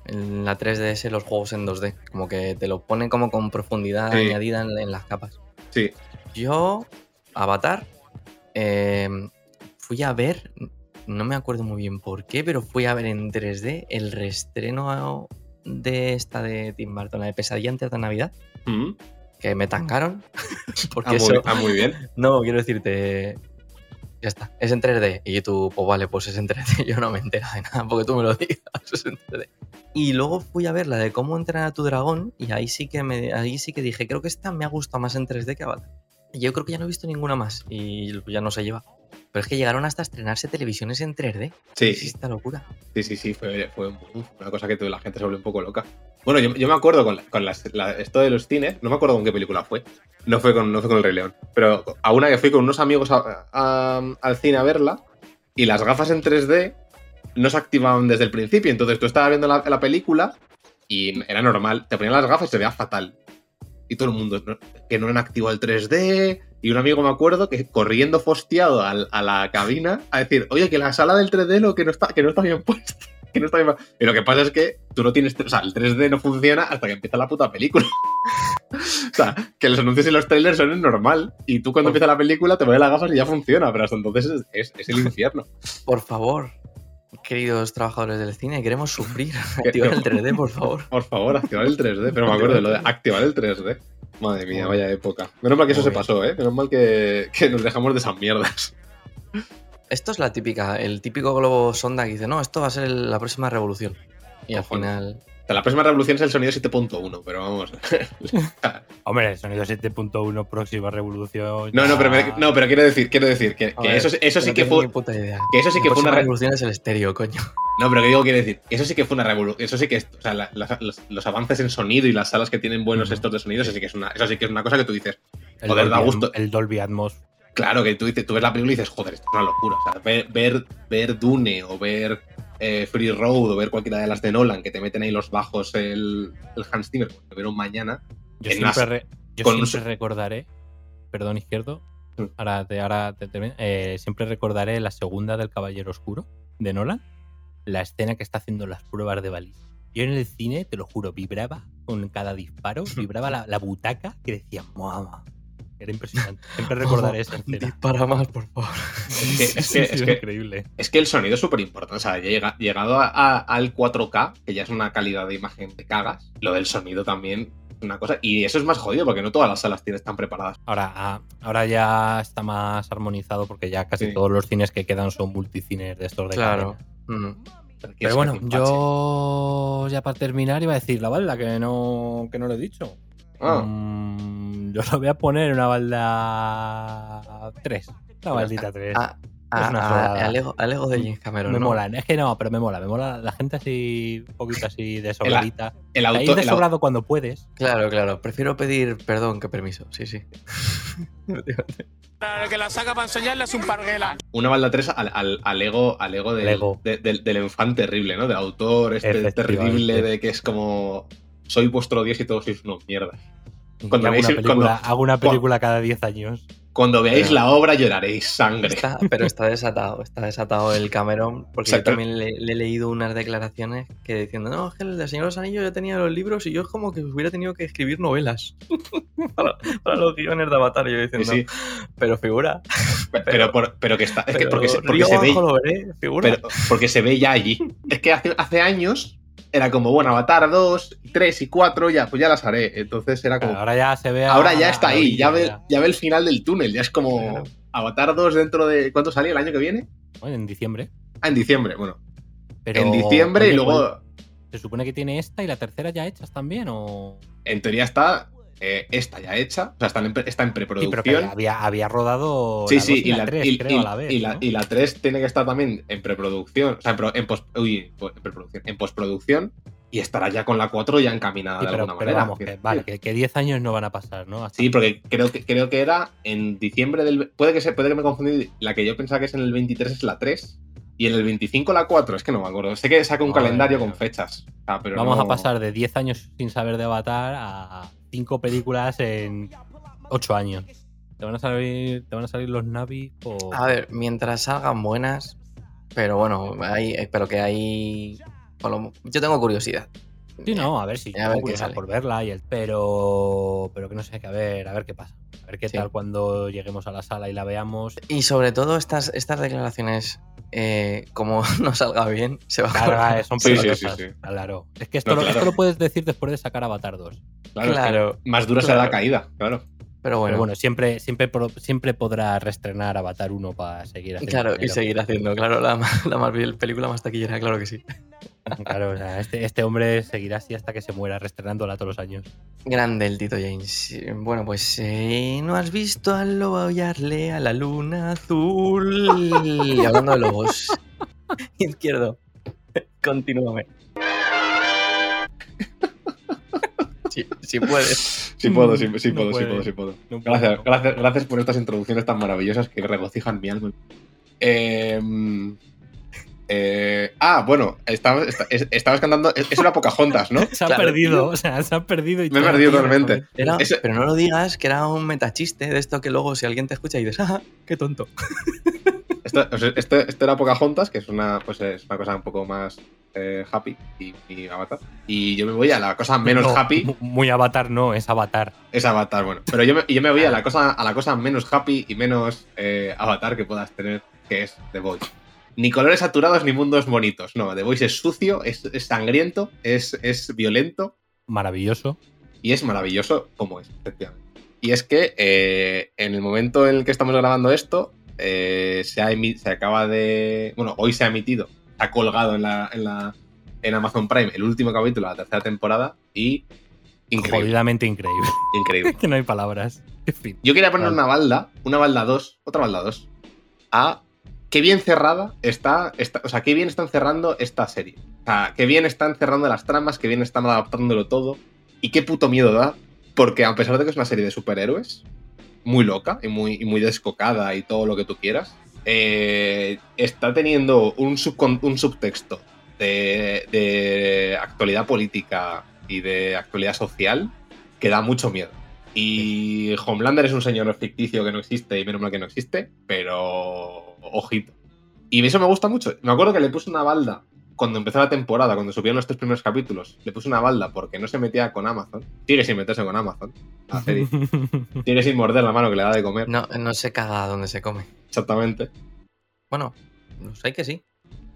en la 3DS los juegos en 2D. Como que te lo pone como con profundidad Sí. añadida en, en las capas. Sí, Yo, Avatar, eh, fui a ver, no me acuerdo muy bien por qué, pero fui a ver en 3D el reestreno de esta de Tim Burton, la de Pesadilla antes de Navidad, Mm. que me tangaron. Porque Ah, muy, eso, ah, muy bien. no, quiero decirte. Ya está, es en 3D. Y tú, pues vale, pues es en 3D. Yo no me entero de nada porque tú me lo digas. Es en 3D. Y luego fui a ver la de cómo entrenar a tu dragón. Y ahí sí que me, ahí sí que dije, creo que esta me ha gustado más en 3D que Avatar. Yo creo que ya no he visto ninguna más. Y ya no se lleva. Pero es que llegaron hasta estrenarse televisiones en 3D. Sí, Es esta locura. Sí, sí, sí, fue, una cosa que la gente se volvió un poco loca. Bueno, yo, yo me acuerdo con, la- con las- la- esto de los cines, no me acuerdo con qué película fue. No fue con, no fue con El Rey León. Pero a una que fui con unos amigos a- a- al cine a verla y las gafas en 3D no se activaban desde el principio. Entonces tú estabas viendo la, la película y era normal. Te ponían las gafas y se veía fatal. Y todo el mundo, ¿no? que no han activado el 3D. Y un amigo me acuerdo que corriendo fosteado al- a la cabina a decir, oye, que la sala del 3D lo que no está, que no está bien puesta. Que no está bien. Y lo que pasa es que tú no tienes. O sea, el 3D no funciona hasta que empieza la puta película. o sea, que los anuncios y los trailers son normal. Y tú cuando empieza la película te pones las gafas y ya funciona. Pero hasta entonces es, es- es el infierno. Por favor, queridos trabajadores del cine, queremos sufrir. Activar el 3D, por favor. Por favor, activar el 3D. Pero me acuerdo de lo de activar el 3D. Madre mía, vaya época. Menos mal que eso se pasó, ¿eh? Menos mal que, que nos dejamos de esas mierdas. Esto es la típica, el típico globo sonda que dice, no, esto va a ser la próxima revolución. Y al final, sea, la próxima revolución es el sonido 7.1, pero vamos. Hombre, el sonido 7.1, próxima revolución. No, no, pero, me- no, pero quiero decir, quiero decir que, A que ver, eso, eso sí no que fue. ni puta idea. Que eso sí La que fue una revolución es el estéreo, coño. No, pero que digo, quiero decir, eso sí que fue una revolución. Eso sí que es. O sea, la- los, los avances en sonido y las salas que tienen buenos Ujú. estos de sonido, eso sí que es una, eso sí que es una cosa que tú dices. el joder, da Dolby gusto. Atmos- El Dolby Atmos. Claro, que tú, dices, tú ves la película y dices, joder, esto es una locura. O sea, ver, ver, ver Dune o ver eh, Free Road o ver cualquiera de las de Nolan que te meten ahí los bajos el, el Hans Zimmer, como que vieron mañana. Yo siempre, las- re- yo con un siempre so- recordaré, perdón izquierdo, Mm. ahora, te, ahora te eh, siempre recordaré la segunda del Caballero Oscuro de Nolan, la escena que está haciendo las pruebas de baliza. Yo en el cine, te lo juro, vibraba con cada disparo, vibraba la, la butaca que decía, mamá. Era impresionante. Siempre recordaré esa escena. Dispara más, por favor. Es que, es Sí, que- sí, es es que- increíble. es que el sonido es súper importante. O sea, llega- llegado a- a- al 4K, que ya es una calidad de imagen que cagas, lo del sonido también es una cosa. Y eso es más jodido porque no todas las salas tienes tan preparadas. Ahora, ah, ahora ya está más armonizado porque ya casi Sí. todos los cines que quedan son multicines de estos de Claro. Mm. Pero bueno, yo ya para terminar iba a decir la balda, que no, que no lo he dicho. Ah, Mm, yo lo voy a poner en una balda 3. Una baldita 3. A, Es una de James Cameron. me ¿no? mola, es que no, pero me mola, me mola la gente así, un poquito así de sobradita. el Ahí auto. de el cuando puedes. Claro, claro. Prefiero pedir perdón que permiso. Sí, sí. Para el que la saca para enseñarle es un parguela. una balda 3 al, al, al ego, al ego del, Lego. de- del, del infante terrible, ¿no? Del autor este terrible de que es como soy vuestro dios y todos sois unos mierdas. Cuando hago, veáis una el- película, cuando- hago una película cada 10 años. Cuando veáis Pero- la obra lloraréis sangre. Está- pero está desatado, está desatado el Cameron, porque Exacto. yo también le, le he leído unas declaraciones que diciendo, no, es que el de Señor de los Anillos yo tenía los libros y yo es como que hubiera tenido que escribir novelas para, para los guiones de Avatar. Yo diciendo, sí. pero figura. Pero, por- pero que está. Es que pero porque se, porque se ve. veré, figura. pero- porque se ve ya allí. Es que hace, hace años era como, bueno, Avatar 2, 3 y 4, ya, pues ya las haré. Entonces era como. Ahora ya se ve. a- ahora ya está ahí, ya ve, ya. ve el final del túnel. Ya es como. Claro. Avatar 2 dentro de. ¿Cuánto sale el año que viene? Bueno, en diciembre. Ah, en diciembre, bueno. Pero, en diciembre oye, y luego. ¿Se supone que tiene esta y la tercera ya hechas también? ¿O.? En teoría está. Eh, esta ya hecha. O sea, está en, está en Sí, pero preproducción. había, había rodado. Sí, la sí, y, la 3, y- creo, y- a la vez. y la, ¿no? y la 3 tiene que estar también en preproducción, o sea, en, en post- uy, en preproducción, en postproducción, y estará ya con la 4 ya encaminada Sí, de pero, alguna pero manera. vamos, que, vale, que, que 10 años no van a pasar, ¿no? Hasta- Sí, porque creo que, creo que era en diciembre del... Puede que, se, puede que me confundí, la que yo pensaba que es en el 23 es la 3, y en el 25 la 4, es que no me acuerdo. Sé que saca un calendario con fechas. Ah, pero Vamos no- a pasar de 10 años sin saber de Avatar a 5 películas en 8 años. Te van a salir, te van a salir los Navi o. A ver, mientras salgan buenas, pero bueno, hay, espero que hay... por Yo tengo curiosidad. Sí, no, a ver si A ver qué por verla y el, pero pero que no sé, que a ver, a ver qué pasa. A ver qué Sí. tal cuando lleguemos a la sala y la veamos. Y sobre todo estas, estas declaraciones, eh, como no salga bien, se va a colgar. eh, son Sí, sí, peligrosas. sí, sí. Claro. Es que esto, No, lo, claro. esto lo puedes decir después de sacar Avatar 2. Claro, es que Claro, más dura será la claro. caída, claro. Pero bueno, Pero bueno, siempre, siempre, siempre podrá reestrenar Avatar 1 para seguir haciendo. claro, y seguir haciendo, claro, la, la más bien- película más taquillera, claro que sí. Claro, o sea, este, este hombre seguirá así hasta que se muera, reestrenándola todos los años. Grande el Tito James. Bueno, pues eh, ¿no has visto al lobo aullarle a la luna azul? Y hablando de lobos. Izquierdo. Continúame. Si, si puedes. Sí puedo, sí, sí No puedo, sí puede. puedo, sí puedo. No Gracias, gracias, gracias por estas introducciones tan maravillosas que regocijan mi alma. Eh, eh, ah, bueno, estabas, esta- es- estabas cantando. Es era Pocahontas, ¿no? Se ha Claro, perdido, o sea, se ha perdido. Y Me he perdido totalmente. Era- Ese- Pero no lo digas, que era un metachiste de esto que luego si alguien te escucha y dices, ¡ah, qué tonto! Esto, esto- esto era Pocahontas, que es una, pues es una cosa un poco más eh, happy y, y Avatar. Y yo me voy a la cosa menos No, happy, mu- Muy Avatar no, es Avatar. es Avatar, bueno. Pero yo me, yo me voy a la cosa, a la cosa menos happy y menos eh, Avatar que puedas tener, que es The Voice. Ni colores saturados ni mundos bonitos. No, The Voice es sucio, es, es sangriento, es, es violento Maravilloso. y es maravilloso como es, efectivamente. Y es que eh, en el momento en el que estamos grabando esto, eh, se, ha se acaba de. Bueno, hoy se ha emitido, se ha colgado en, la, en, la, en Amazon Prime el último capítulo de la tercera temporada y. Increíble. Jodidamente increíble. Increíble. que no hay palabras. En fin. Yo quería poner Vale. una balda, una balda 2, otra balda 2, a qué bien cerrada está, está- o sea, qué bien están cerrando esta serie. O sea, qué bien están cerrando las tramas, qué bien están adaptándolo todo, y qué puto miedo da, porque a pesar de que es una serie de superhéroes, muy loca y muy, y muy descocada y todo lo que tú quieras, eh, está teniendo un, un subtexto de, de actualidad política y de actualidad social que da mucho miedo. Y Homelander es un señor ficticio que no existe y menos mal que no existe, pero ojito. Y eso me gusta mucho. Me acuerdo que le puse una balda cuando empezó la temporada, cuando subieron los tres primeros capítulos. Le puse una balda porque no se metía con Amazon. Sigue sin meterse con Amazon. a. Sigue sin morder la mano que le da de comer. No, no se caga donde se come. Exactamente. Bueno, no sé que sí.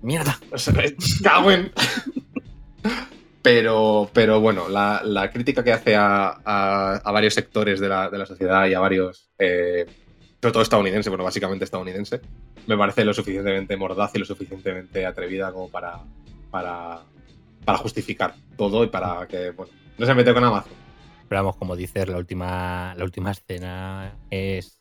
¡Mierda! O sea, cago en- Pero, pero bueno, la, la crítica que hace a, a- a varios sectores de la, de la sociedad y a varios, eh, sobre todo estadounidense, bueno, básicamente estadounidense, me parece lo suficientemente mordaz y lo suficientemente atrevida como para, para, para justificar todo y para que, bueno, no se mete con Amazon. Pero vamos, como dices, la última, la última escena es.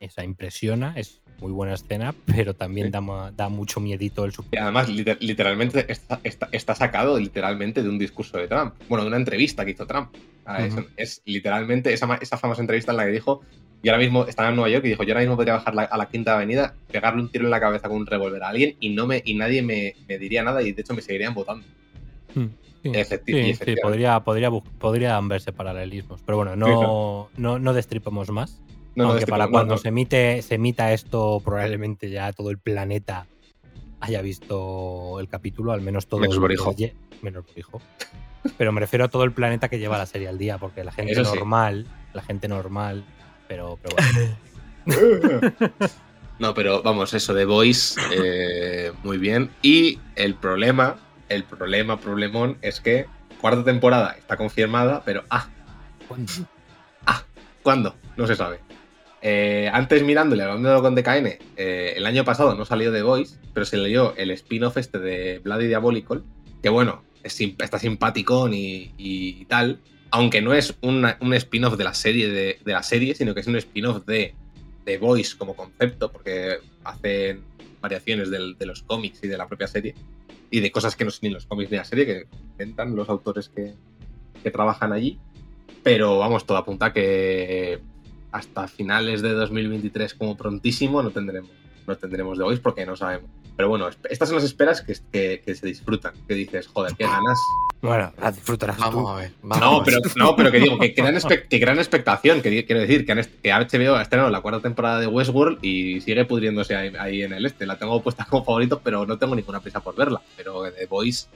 Esa impresiona, es muy buena escena, pero también Sí. da, da mucho miedito el Y además, liter- literalmente está, está- está sacado literalmente de un discurso de Trump. Bueno, de una entrevista que hizo Trump. Es- es, literalmente esa, esa famosa entrevista en la que dijo, yo ahora mismo estaba en Nueva York y dijo, yo ahora mismo podría bajar la- a la quinta avenida, pegarle un tiro en la cabeza con un revólver a alguien y no me y nadie me, me diría nada y de hecho me seguirían votando. Hmm. Sí, sí, y podría, podría, podrían verse paralelismos. Pero bueno, no, no, no destripamos más. No, no, aunque este- para no, cuando no. Se, emite, se emita esto, probablemente ya todo el planeta haya visto el capítulo, al menos todo Menos el- Borijo. Menos Borijo. Pero me refiero a todo el planeta que lleva la serie al día, porque la gente Eso normal, la gente normal, pero, pero bueno. No, pero vamos, eso de Voice, eh, muy bien. Y el problema, el problema, problemón, es que cuarta temporada está confirmada, pero ah, ¿Cuándo? ¿cuándo? No se sabe. Eh, antes mirándole, hablándolo con DKN, eh, el año pasado no salió The Voice, pero se leyó el spin-off este de Bloody Diabolical, que bueno, es está simpaticón y, y tal, aunque no es un spin-off de la serie de, la serie, sino que es un spin-off de The Voice como concepto, porque hacen variaciones de los cómics y de la propia serie, y de cosas que no son ni los cómics ni la serie, que inventan los autores que, trabajan allí. Pero vamos, todo apunta que hasta finales de 2023 como prontísimo no tendremos, no tendremos The Voice porque no sabemos. Pero bueno, estas son las esperas que, que- que se disfrutan, que dices, joder, qué ganas. Bueno, la disfrutarás Vamos tú. a ver. Vamos No, pero, no, pero que digo, que crean, espe- que crean expectación, que quiero decir, que, han que HBO ha estrenado la cuarta temporada de Westworld y sigue pudriéndose ahí, ahí en el este. La tengo puesta como favorito, pero no tengo ninguna prisa por verla. Pero The Voice,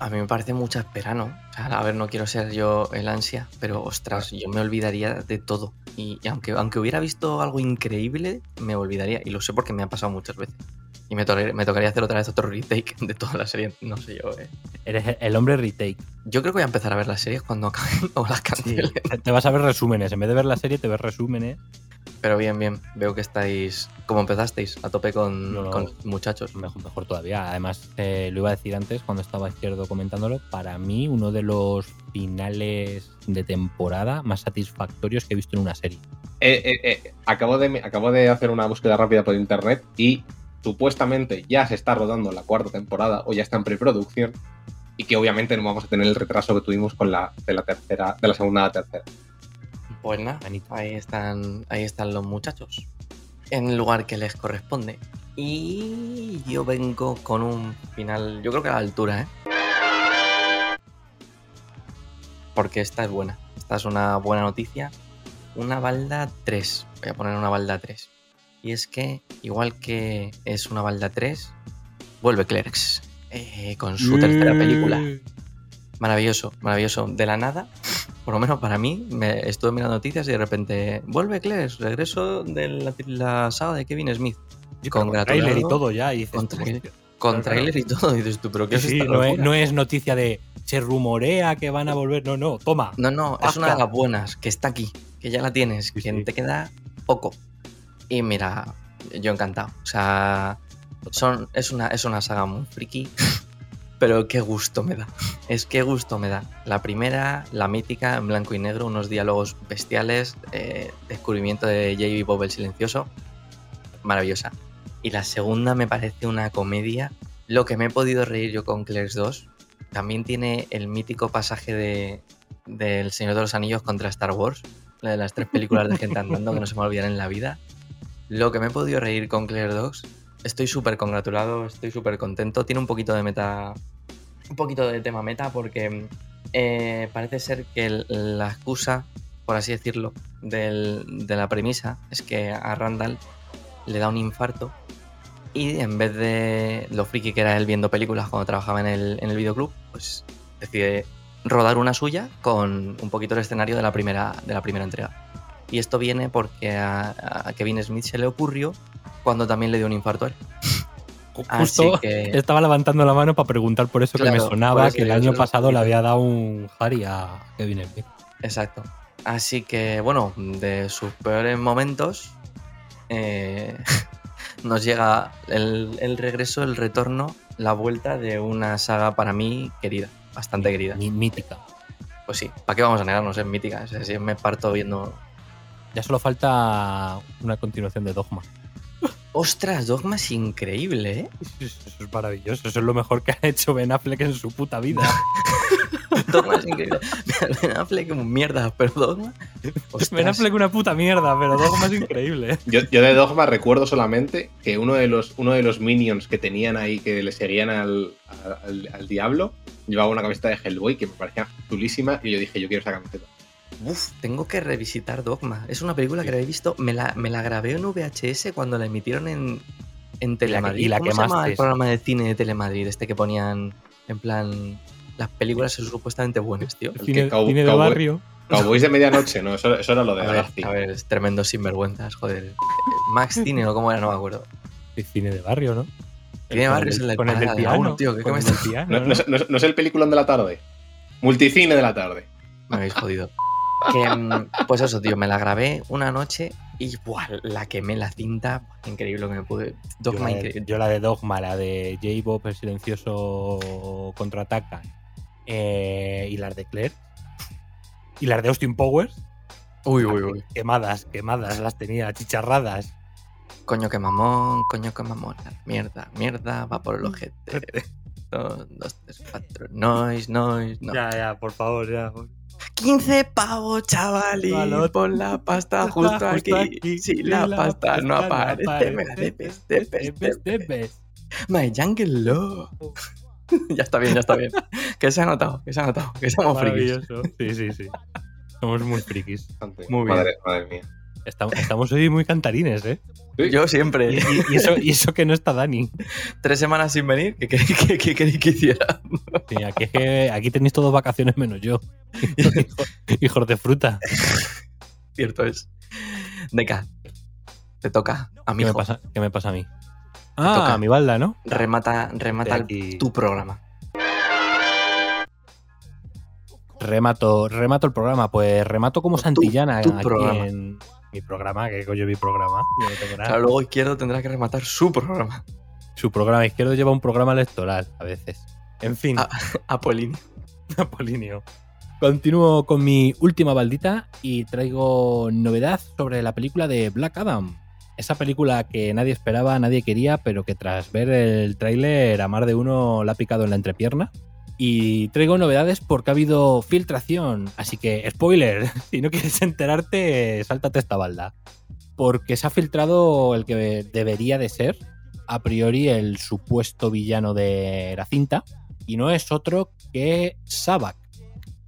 A mí me parece mucha espera, ¿no? O sea, a ver, no quiero ser yo el ansia, pero ostras, yo me olvidaría de todo. Y, y aunque, aunque hubiera visto algo increíble, me olvidaría. Y lo sé porque me ha pasado muchas veces. Y me, tocaría- me tocaría hacer otra vez otro retake de toda la serie. No sé yo, ¿eh? Eres el hombre retake. Yo creo que voy a empezar a ver las series cuando acaben o las cancelen. te- te vas a ver resúmenes. En vez de ver la serie, te ves resúmenes. Pero bien, bien. Veo que estáis, como empezasteis, a tope con, No, no. con muchachos. Mejor, mejor todavía. Además, eh, lo iba a decir antes cuando estaba izquierdo comentándolo. Para mí, uno de los finales de temporada más satisfactorios que he visto en una serie. Eh, eh, eh, acabo, de, acabo de hacer una búsqueda rápida por internet y supuestamente ya se está rodando la cuarta temporada o ya está en preproducción y que obviamente no vamos a tener el retraso que tuvimos con la de la tercera, de la segunda a la tercera. Pues nada, ahí están, ahí están los muchachos. En el lugar que les corresponde. Y yo vengo con un final, yo creo que a la altura, ¿eh? Porque esta es buena. Esta es una buena noticia. Una balda 3. Voy a poner una balda 3. Y es que, igual que es una balda 3, vuelve Clerks. eh, con su tercera película. Maravilloso, maravilloso. De la nada, por lo menos para mí, me estuve mirando noticias y de repente vuelve Clerks, regreso de la, la saga de Kevin Smith. Sí, con trailer y todo ya. Y dices, Con tú, trailer. hostia. Con Claro, trailer y todo, y dices tú, pero ¿qué es Sí, esta no, es, no es noticia de se rumorea que van a volver. No, no, toma. No, no, es una de las buenas, que está aquí, que ya la tienes, Sí, que sí. te queda poco. Y mira, yo encantado. O sea, son, es, una, es una saga muy friki, pero qué gusto me da. Es qué gusto me da. La primera, la mítica, en blanco y negro, unos diálogos bestiales, eh, descubrimiento de J.B. Bob el Silencioso, maravillosa. Y la segunda me parece una comedia. Lo que me he podido reír yo con Clerks 2 también tiene el mítico pasaje de del Señor de los Anillos contra Star Wars, la de las tres películas de gente andando que no se me olvidan en la vida. Lo que me he podido reír con Claire Dogs, estoy súper congratulado, estoy súper contento. Tiene un poquito de meta, un poquito de tema meta porque eh, parece ser que la excusa, por así decirlo, de la premisa es que a Randall le da un infarto y en vez de lo friki que era él viendo películas cuando trabajaba en el, en el videoclub, pues decide rodar una suya con un poquito el escenario de la primera, de la primera entrega. Y esto viene porque a, a Kevin Smith se le ocurrió cuando también le dio un infarto a él. Justo que, estaba levantando la mano para preguntar por eso que me Claro, sonaba que el año pasado le había dado un Harry a Kevin Smith. exacto. Así que, bueno, de sus peores momentos eh, nos llega el, el regreso, el retorno, la vuelta de una saga para mí querida, bastante querida. Mítica. Pues sí, ¿para qué vamos a negarnos? Es mítica. O sea, si me parto viendo. Ya solo falta una continuación de Dogma. ¡Ostras! Dogma es increíble, ¿eh? Eso es maravilloso. Eso es lo mejor que ha hecho Ben Affleck en su puta vida. Dogma es increíble. Ben Affleck como mierda, pero Dogma. Ben. Affleck una puta mierda, pero Dogma es increíble. Yo, yo de Dogma recuerdo solamente que uno de los, uno de los minions que tenían ahí, que le seguían al, al, al diablo, llevaba una camiseta de Hellboy que me parecía chulísima y yo dije, yo quiero esa camiseta. Uf, tengo que revisitar Dogma. Es una película que la he visto, me la, me la grabé en VHS cuando la emitieron en, en Telemadrid. y la ¿Cómo se llama el programa de cine de Telemadrid? Este que ponían en plan. Las películas son supuestamente buenas, tío. El Cine, de cowboy- barrio. Cowboys de medianoche, ¿no? Eso, eso era lo de A ver, a ver, es tremendo sinvergüenzas, joder. Max Cine o cómo era, no me acuerdo. Sí, Cine de barrio, ¿no? Cine de barrio el- es el con el del piano, tío, ¿qué- me el piano, No, ¿no? no es, no es- no es el peliculón de la tarde. Multicine de la tarde. Me habéis jodido. Que, mm, pues eso, tío, me la grabé una noche y buah, la quemé la cinta. Increíble lo que me pude. Yo Dogma la, de, increíble. yo la de Dogma, la de J-Bob, el silencioso contraataca, eh, y las de Claire, y las de Austin Powers, Uy, uy, uy. quemadas, quemadas, las tenía, chicharradas. Coño que mamón, coño que mamón. Mierda, mierda, va por el ojete. Dos, dos, tres, cuatro. Noise, noise, no. Ya, ya, por favor, ya. 15 pavos, chaval. Y pon la pasta justo aquí. Si la pasta no aparece, aparece, me la debes, debes, debes, debes. debes. My Jungle Love. ya está bien, ya está bien. Que se ha notado, que se ha notado, que somos frikis. Maravilloso. Sí, sí, sí. Somos muy frikis. Muy bien. Madre, madre mía. Estamos, estamos hoy muy cantarines, ¿eh? Yo siempre. y- y eso, y eso que no está Dani. Tres semanas sin venir, ¿qué queréis que, que, queréis que hiciera? Sí, aquí, es que- aquí tenéis todos vacaciones menos yo. Hijos, hijos de fruta. Cierto es. Deca, te toca, ¿Qué amigo. me pasa, qué me pasa a mí? Ah, toca. a mi balda, ¿no? Remata, remata aquí. tu programa. Remato, remato el programa. Pues remato como Tu- Santillana tu aquí programa. en mi programa, que coño mi programa. Yo no tengo nada. Claro, luego izquierdo tendrá que rematar su programa. Su programa izquierdo lleva un programa electoral a veces. En fin, Ah. Apolíneo. Apolíneo. Continúo con mi última baldita y traigo novedad sobre la película de Black Adam. Esa película que nadie esperaba, nadie quería, pero que tras ver el tráiler a más de uno la ha picado en la entrepierna. Y traigo novedades porque ha habido filtración. Así que, spoiler, si no quieres enterarte, sáltate esta balda. Porque se ha filtrado el que debería de ser, a priori, el supuesto villano de la cinta. Y no es otro que Sabak.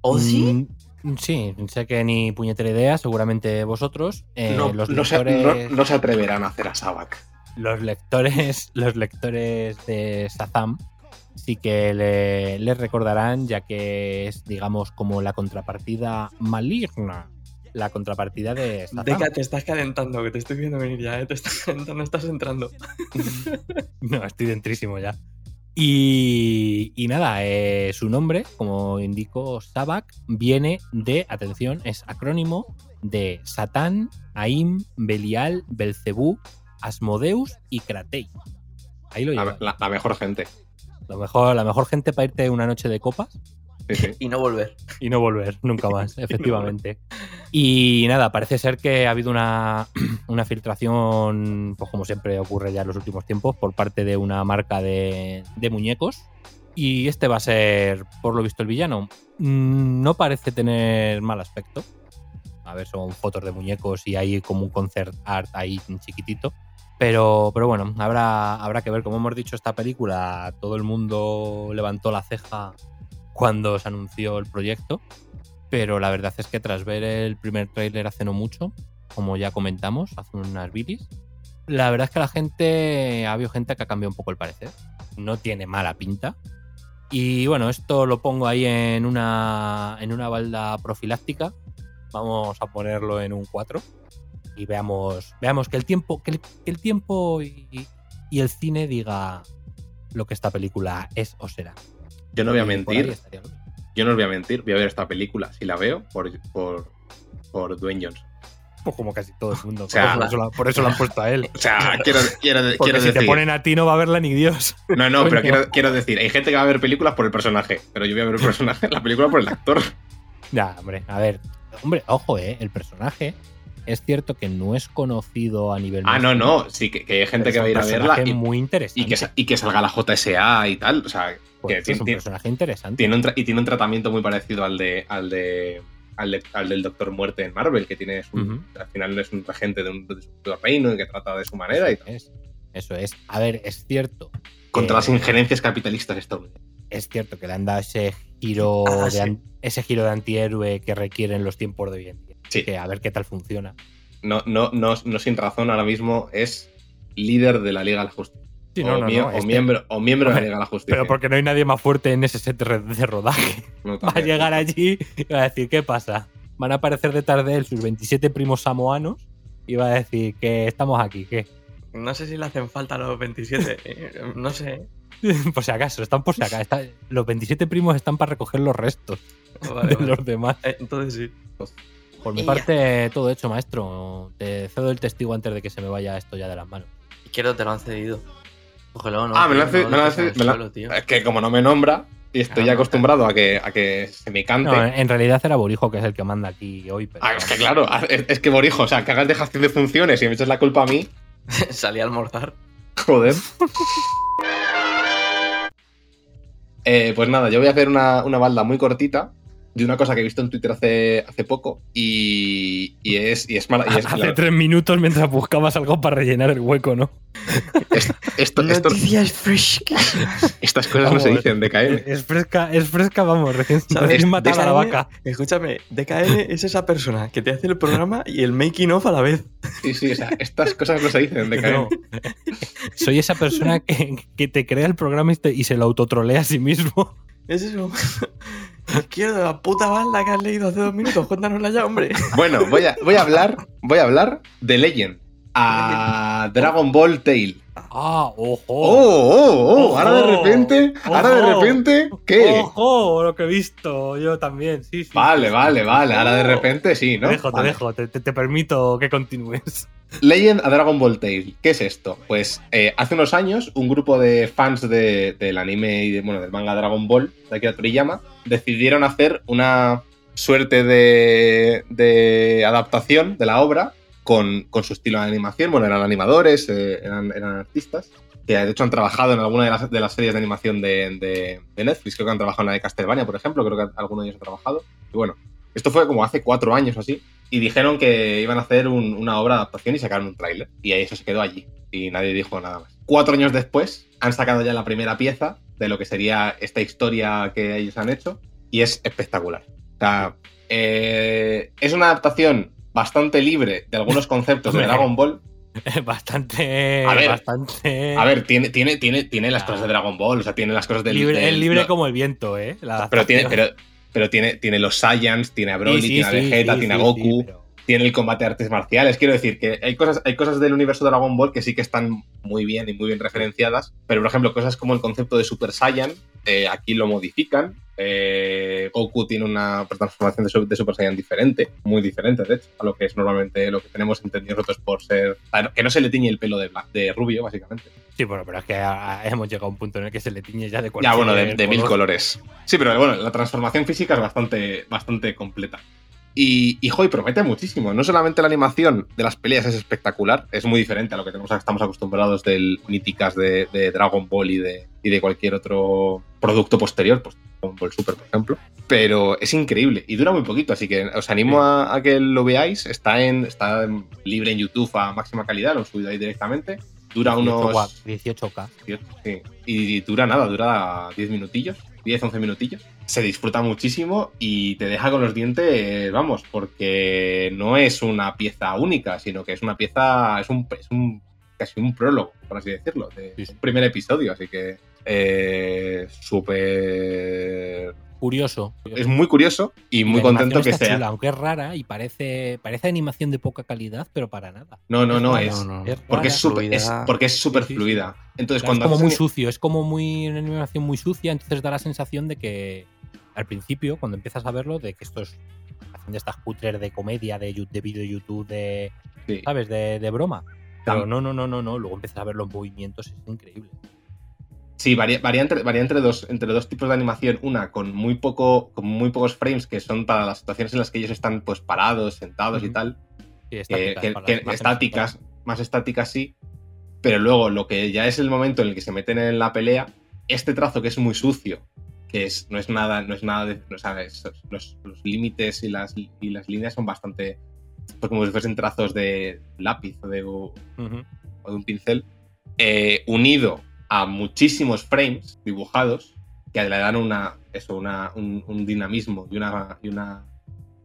¿O sí? Mm, Sí, sé que ni puñetera idea, seguramente vosotros. Eh, no, los, no se, lectores, no- no se atreverán a hacer a Sabak. los lectores, los lectores de Shazam sí que le, le recordarán, ya que es, digamos, como la contrapartida maligna. La contrapartida de Shazam. Deca, te estás calentando, que te estoy viendo venir ya, ¿eh? Te estás calentando, estás entrando. No, estoy dentrísimo ya. Y, y nada, eh, su nombre, como indicó Sabak, viene de, atención, es acrónimo de Satán, Aim, Belial, Belcebú, Asmodeus y Kratei. Ahí lo La, lleva. la- la mejor gente. Lo mejor, la mejor gente para irte una noche de copas Sí, sí. Y no volver. y no volver nunca más, efectivamente. Y nada, parece ser que ha habido una, una filtración, pues como siempre ocurre ya en los últimos tiempos, por parte de una marca de, de muñecos. Y este va a ser, por lo visto, el villano. Mm, No parece tener mal aspecto. A ver, son fotos de muñecos y hay como un concert art ahí chiquitito. Pero, pero bueno, habrá, habrá que ver. Como hemos dicho, esta película, todo el mundo levantó la ceja cuando se anunció el proyecto. Pero la verdad es que tras ver el primer tráiler hace no mucho, como ya comentamos, hace unas bilis, la verdad es que la gente, ha habido gente que ha cambiado un poco el parecer. No tiene mala pinta. Y bueno, esto lo pongo ahí en una, en una balda profiláctica. Vamos a ponerlo en un 4 y veamos, veamos que el tiempo, que el, que el tiempo y, y el cine diga lo que esta película es o será. Yo no voy a mentir. Yo no os voy a mentir. Voy a ver esta película. Si la veo, por, por, por Dwayne Johnson. Pues como casi todo el mundo. sea, por, eso lo, por eso lo han puesto a él. O sea, quiero, quiero, quiero si decir. te ponen a ti no va a verla ni Dios. No, no, pero quiero, quiero decir, hay gente que va a ver películas por el personaje, pero yo voy a ver el personaje, la película por el actor. Ya, hombre, a ver. Hombre, ojo, eh. El personaje Es cierto que no es conocido a nivel. Ah, no, nacional, no. Sí, que, que hay gente que va a ir a verla y, muy interesante. y que, sa- y que salga la JSA y tal. O sea, Pues que es tiene, un personaje interesante. tiene un y tiene un tratamiento muy parecido al de al de al, de- al del Doctor Muerte en Marvel, que tiene su- al final es un regente de un de su reino y que trata de su manera y Eso tal. es. Eso es. A ver, es cierto. Contra que- las injerencias capitalistas estadounidenses. Es cierto que le han dado ese giro, Ah, de, sí. ese giro de antihéroe que requieren los tiempos de hoy en día. Sí. Que a ver qué tal funciona. No, no, no, no sin razón, ahora mismo es líder de la Liga de la Justicia. Sí, o, no, no, mie- no, o este- miembro, o miembro de la Liga de la Justicia. Pero porque no hay nadie más fuerte en ese set de rodaje. No, Va a llegar allí y va a decir, ¿qué pasa? Van a aparecer detrás de él sus 27 primos samoanos y va a decir que estamos aquí, ¿qué? No sé si le hacen falta los 27. eh, no sé. por si acaso, están por si acaso. Está- los 27 primos están para recoger los restos Vale, de vale. los demás. Eh, entonces sí. Por mi Y parte, todo hecho, maestro. Te cedo el testigo antes de que se me vaya esto ya de las manos. Izquierdo te lo han cedido. Cógelo, ¿no? Ah, me lo han cedido-. Es que como no me nombra y estoy Ah, no, acostumbrado a que, a que se me cante. No, en realidad era Borijo, que es el que manda aquí hoy. Pero Ah, es que claro, es, es que Borijo, o sea, que hagas dejación de funciones y me echas la culpa a mí, Salí a almorzar. joder. Eh, pues nada, yo voy a hacer una, una balda muy cortita de una cosa que he visto en Twitter hace, hace poco y, y es, y es mala. Y es, Hace la- tres minutos mientras buscabas algo para rellenar el hueco, ¿no? es- esto- esto- Noticias fresh. estas cosas no se dicen de KM. Es fresca, es fresca, vamos, recién, recién matada la vaca. Escúchame, DKN es esa persona que te hace el programa y el making of a la vez. Sí, sí, o sea, estas cosas no se dicen. No. Soy esa persona que, que te crea el programa y, te- y se lo autotrolea a sí mismo. Es eso. Izquierdo, la puta balda que has leído hace dos minutos. Cuéntanosla ya, hombre. Bueno, voy a, voy a hablar, voy a hablar de Legend. A Dragon Ball Tale. Ah, ojo. Oh, oh, oh, ahora de Ojo. repente, ahora de repente, ¿qué? Ojo, lo que he visto yo también, sí, sí. Vale, sí, vale, sí. vale, ahora de repente sí, ¿no? Te dejo, te dejo, te, te- te permito que continúes. Legend a Dragon Ball Tale. ¿Qué es esto? Pues eh, hace unos años un grupo de fans de- del anime y de, bueno, del manga Dragon Ball de Akira Toriyama decidieron hacer una suerte de, de adaptación de la obra con, con su estilo de animación. Bueno, eran animadores, eh, eran, eran artistas que de hecho han trabajado en alguna de las, de las series de animación de, de- de Netflix. Creo que han trabajado en la de Castlevania, por ejemplo. Creo que alguno de ellos ha trabajado. Y bueno, esto fue como hace cuatro años o así. Y dijeron que iban a hacer un- una obra de adaptación y sacaron un tráiler. Y eso se quedó allí. Y nadie dijo nada más. Cuatro años después han sacado ya la primera pieza de lo que sería esta historia que ellos han hecho. Y es espectacular. O sea, eh, es una adaptación bastante libre de algunos conceptos de. Dragon Ball. bastante. A ver, bastante. A ver, tiene, tiene, tiene, tiene las Ah. cosas de Dragon Ball, o sea, tiene las cosas del. libre, del- es libre no, como el viento, ¿eh? La pero tiene, pero, pero tiene, tiene los Saiyans, tiene a Broly, Sí, sí, tiene a Vegeta, sí, tiene a Goku, pero- tiene el combate de artes marciales. Quiero decir que hay cosas, hay cosas del universo de Dragon Ball que sí que están muy bien y muy bien referenciadas. Pero, por ejemplo, cosas como el concepto de Super Saiyan, eh, aquí lo modifican. Eh, Goku tiene una transformación de, de Super Saiyan diferente, muy diferente, de hecho, a lo que es normalmente lo que tenemos entendido nosotros por ser. Que no se le tiñe el pelo de, de rubio, básicamente. Sí, bueno, pero es que hemos llegado a un punto en el que se le tiñe ya de cualquier Ya, bueno, de, de mil color. colores. Sí, pero bueno, la transformación física es bastante, bastante completa. Y, y joy, promete muchísimo. No solamente la animación de las peleas es espectacular, es muy diferente a lo que tenemos, estamos acostumbrados del míticas de, de Dragon Ball y de, y de cualquier otro producto posterior, pues Dragon Ball Super, por ejemplo. Pero es increíble y dura muy poquito, así que os animo a, a que lo veáis. Está, en, está en- libre en YouTube a máxima calidad, lo he subido ahí directamente. Dura 18 unos. guap, 18K. Sí. Y dura nada, dura 10 minutillos, 10, 11 minutillos. Se disfruta muchísimo y te deja con los dientes, vamos, porque no es una pieza única, sino que es una pieza, es un, es un casi un prólogo, por así decirlo, de Sí, sí. un primer episodio, así que eh, súper... Curioso. Es muy curioso y muy la contento que está sea. chula, aunque es rara y parece, parece animación de poca calidad, pero para nada. No, no, no, es... no, no. es Porque es súper es, Fluida. porque es súper Sí, sí, sí. fluida. Entonces, Claro, cuando es como muy sucio, es como muy una animación muy sucia, entonces da la sensación de que al principio, cuando empiezas a verlo, de que esto es de estas cutres de comedia, de, de vídeo YouTube, de, Sí. ¿sabes? De, de broma. Pero no, no, no, no, no. Luego empiezas a ver los movimientos, es increíble. Sí, varía, varía entre, varía entre dos, entre dos tipos de animación. Una con muy poco, con muy pocos frames que son para las situaciones en las que ellos están pues parados, sentados y tal. Sí, que, estáticas, que- que imágenes estáticas, más estáticas sí, pero luego lo que ya es el momento en el que se meten en la pelea, este trazo que es muy sucio, que es, no es nada, no es nada de, o sea, es- los, los límites y las, y las líneas son bastante, pues como si fuesen trazos de lápiz o de, o Ujú. de un pincel, eh, unido a muchísimos frames dibujados que le dan una, eso, una, un, un dinamismo y una, y una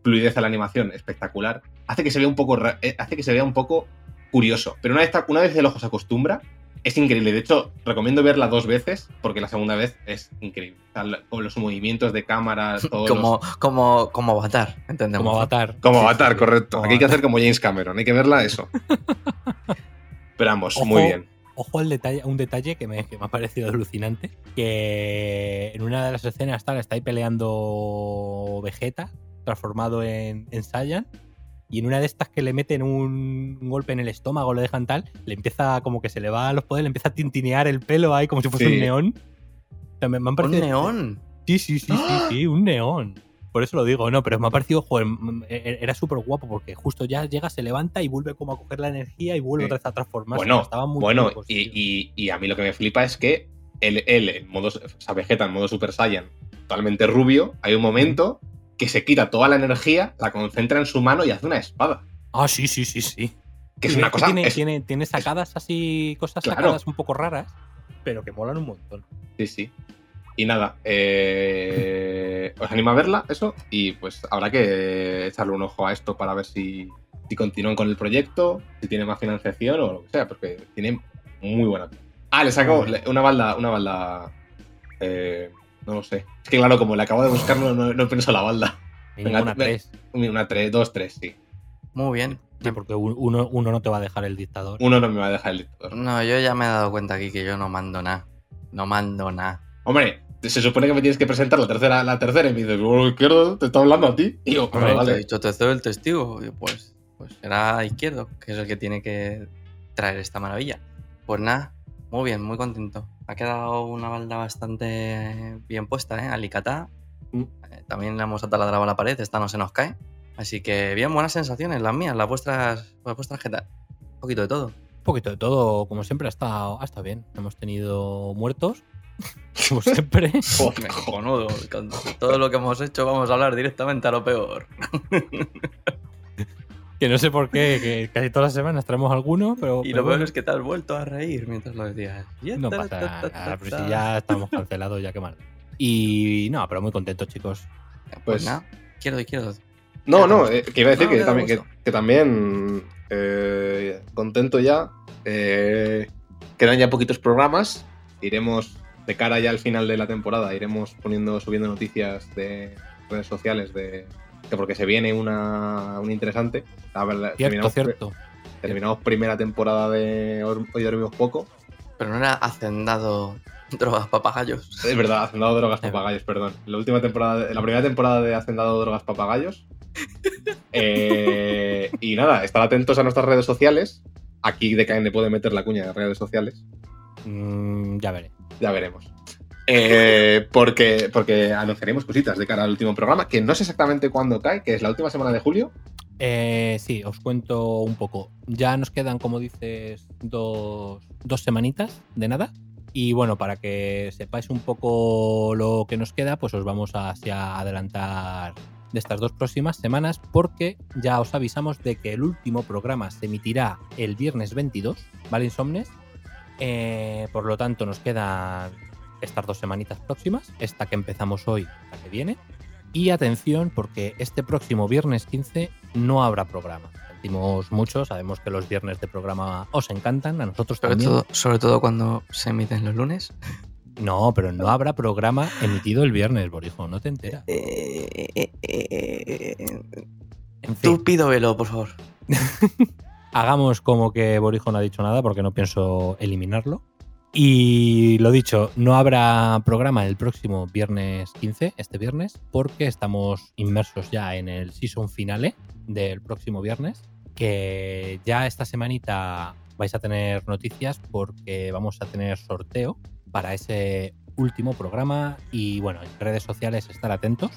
fluidez a la animación espectacular, hace que se vea un poco, eh, hace que se vea un poco curioso. Pero una vez, una vez el ojo se acostumbra, es increíble. De hecho, recomiendo verla dos veces porque la segunda vez es increíble. O sea, la- con los movimientos de cámara, todos Como, los- como, como avatar, entendemos. Como avatar. Como Avatar, sí, correcto. como Aquí hay que Avatar. hacer como James Cameron, hay que verla eso. Pero vamos, Ojo. muy bien. Ojo al detalle, un detalle que me, que me ha parecido alucinante. Que en una de las escenas tal, está ahí peleando Vegeta, transformado en, en Saiyan. Y en una de estas que le meten un, un golpe en el estómago, lo dejan tal, le empieza como que se le va a los poderes, le empieza a tintinear el pelo ahí como si fuese Sí. un neón. O sea, me, me han Un parecido- neón. Sí, sí, sí, sí, sí, un neón. Por eso lo digo, no, pero me ha parecido, joder, m- e- era súper guapo porque justo ya llega, se levanta y vuelve como a coger la energía y vuelve Sí. otra vez a transformarse. Bueno, estaba muy Bueno, y, y- y a mí lo que me flipa es que él, él en modo, o sea, Vegeta en modo Super Saiyan, totalmente rubio, hay un momento que se quita toda la energía, la concentra en su mano y hace una espada. Ah, sí, sí, sí, sí. Que es una cosa. Tiene, es- tiene, tiene sacadas así, cosas Claro. sacadas un poco raras, pero que molan un montón. Sí, sí. Y nada, eh, os animo a verla, eso, y pues habrá que echarle un ojo a esto para ver si, si continúan con el proyecto, si tiene más financiación o lo que sea, porque tiene muy buena. Ah, le saco una balda, una balda. eh, no lo sé. Es que claro, como le acabo de buscar, no, no, no pienso la balda. Venga, ve- tres. Una 3, 2, 3, sí. Muy bien. Sí, porque un- uno, uno no te va a dejar el dictador. Uno no me va a dejar el dictador. No, yo ya me he dado cuenta aquí que yo no mando nada. No mando nada. Hombre, se supone que me tienes que presentar la tercera, la tercera y me dices, oh, izquierdo, te está hablando a ti. Y yo, Hombre, "Vale, te vale". he dicho tercero el testigo. Pues, pues será izquierdo, que es el que tiene que traer esta maravilla. Pues nada, muy bien, muy contento. Ha quedado una balda bastante bien puesta, ¿eh? Alicatá. Mm. Eh, También le hemos ataladrado a la pared, esta no se nos cae. Así que bien, buenas sensaciones, las mías, las vuestras, las vuestras, ¿qué tal? Un poquito de todo. Un poquito de todo, como siempre, ha estado, ha estado bien. Hemos tenido muertos, como siempre. Joder, Cojonudo, con todo lo que hemos hecho vamos a hablar directamente a lo peor. que no sé por qué, que casi todas las semanas traemos alguno, pero. Y pero lo peor bueno, es que te has vuelto a reír mientras lo decías. No pasa nada, pero si ya estamos cancelados, ya que mal. Y no, pero muy contentos, chicos. Pues, Pues- nada, izquierdo, izquierdo. No, no, eh, que iba a decir No, que, ya también, que, que también eh, contento ya. eh, quedan ya poquitos programas. Iremos de cara ya al final de la temporada, iremos poniendo, subiendo noticias de redes sociales de porque se viene una, una interesante. A ver, Cierto, terminamos, cierto. terminamos primera temporada de Hoy dormimos poco. Pero no era hacendado drogas papagayos. Es verdad, Hacendado Drogas Papagayos, perdón. La última temporada, de- la primera temporada de Hacendado Drogas Papagayos. Eh, y nada, estar atentos a nuestras redes sociales. Aquí DKN puede meter la cuña de redes sociales. Mm, ya veré. Ya veremos. Eh, porque, porque anunciaremos cositas de cara al último programa, que no sé exactamente cuándo cae, que es la última semana de julio. Eh, sí, os cuento un poco. Ya nos quedan, como dices, dos, dos semanitas de nada. Y bueno, para que sepáis un poco lo que nos queda, pues os vamos a, así a adelantar de estas dos próximas semanas, porque ya os avisamos de que el último programa se emitirá el viernes 22, ¿vale, Insomnes? Eh, por lo tanto, nos quedan estas dos semanitas próximas, esta que empezamos hoy, la que viene. Y atención, porque este próximo viernes 15 no habrá programa. Sentimos mucho, sabemos que los viernes de programa os encantan, a nosotros Sobre también. todo, sobre todo cuando se emiten los lunes. No, pero no habrá programa emitido el viernes, Borijo, no te enteras. Eh, eh, eh, eh, En fin, tú pido velo, por favor. hagamos como que Borijo no ha dicho nada porque no pienso eliminarlo. Y lo dicho, no habrá programa el próximo viernes 15, este viernes, porque estamos inmersos ya en el season finale del próximo viernes, que ya esta semanita vais a tener noticias porque vamos a tener sorteo para ese último programa y bueno, en redes sociales estar atentos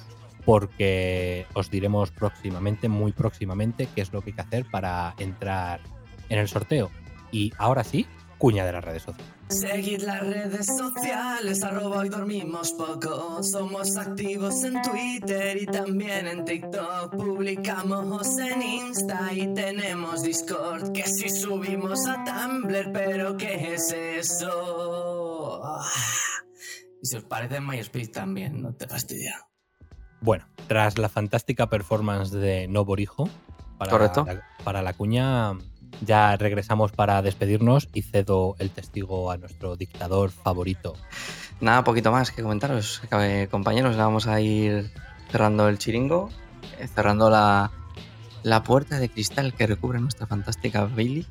porque os diremos próximamente, muy próximamente, qué es lo que hay que hacer para entrar en el sorteo. Y ahora sí, cuña de las redes sociales. Seguid las redes sociales, arroba hoy dormimos poco. Somos activos en Twitter y también en TikTok. Publicamos en Insta y tenemos Discord. Que si subimos a Tumblr, pero ¿qué es eso? Y si os parece MySpace también, no te fastidia. Bueno, tras la fantástica performance de No Borijo, para, Correcto. La, para la cuña, ya regresamos para despedirnos y cedo el testigo a nuestro dictador favorito. Nada, poquito más que comentaros, eh, compañeros. Vamos a ir cerrando el chiringo, eh, cerrando la, la puerta de cristal que recubre nuestra fantástica Bailey.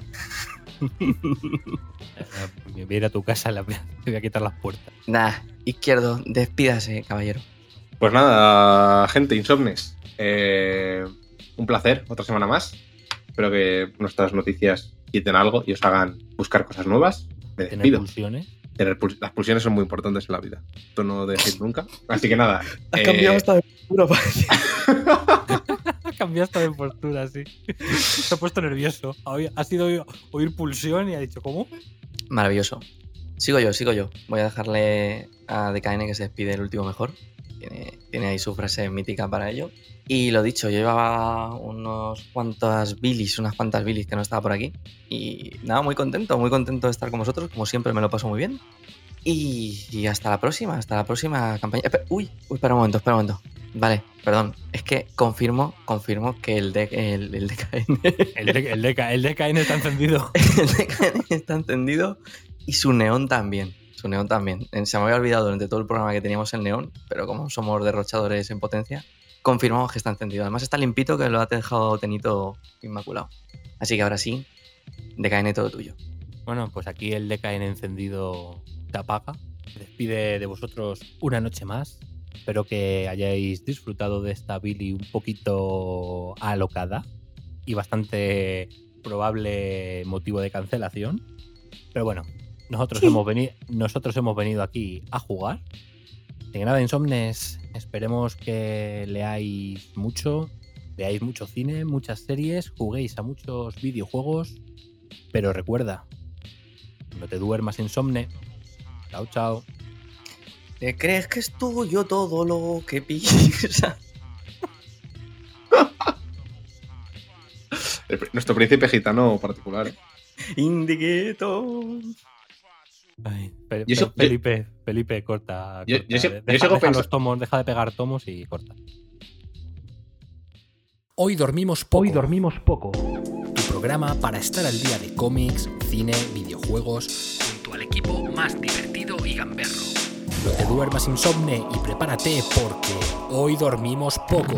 Me voy a ir a tu casa, la- te voy a quitar las puertas. Nada, izquierdo, despídase, caballero. Pues nada, gente, insomnes. eh, un placer, otra semana más. Espero que nuestras noticias quiten algo y os hagan buscar cosas nuevas. Me Tener despido. pulsiones. Tener puls- las pulsiones son muy importantes en la vida. Esto no dejéis nunca. Así que nada. Ha eh, cambiado hasta de postura, Ha cambiado hasta de postura, sí. Se ha puesto nervioso. Ha sido oír, oír pulsión y ha dicho, ¿cómo? Maravilloso. Sigo yo, sigo yo. Voy a dejarle a DKN que se despide el último mejor. Tiene, tiene ahí su frase mítica para ello. Y lo dicho, yo llevaba unos cuantas bilis, unas cuantas bilis que no estaba por aquí. Y nada, muy contento, muy contento de estar con vosotros. Como siempre, me lo paso muy bien. Y, y hasta la próxima, hasta la próxima campaña. Espe- uy, uy, espera un momento, espera un momento. Vale, perdón. Es que confirmo, confirmo que el, de, el, el DKN El, de- el, DK el DKN está encendido. el DKN está encendido y su neón también. Su neón también. Eh, Se me había olvidado durante todo el programa que teníamos el neón, pero como somos derrochadores en potencia, confirmamos que está encendido. Además está limpito que lo ha dejado Tenito inmaculado. Así que ahora sí, DKN todo tuyo. Bueno, pues aquí el DKN encendido se apaga. Despide de vosotros una noche más. Espero que hayáis disfrutado de esta Billy un poquito alocada y bastante probable motivo de cancelación. Pero bueno, nosotros, hemos, venido, nosotros hemos venido aquí a jugar. Que nada, Insomnes, esperemos que leáis mucho, leáis mucho cine, muchas series, juguéis a muchos videojuegos. Pero recuerda, no te duermas insomne. Chao, chao. ¿Te crees que es tuyo todo lo que pr- nuestro príncipe gitano particular. ¿eh? Ay, Yo Felipe, Felipe, corta. Yo- yo deja, yo sigo deja los tomos, deja de pegar tomos y corta. Hoy dormimos poco. Hoy dormimos poco. Tu programa para estar al día de cómics, cine, videojuegos, junto al equipo más divertido y gamberro. No te duermas insomne y prepárate porque hoy dormimos poco.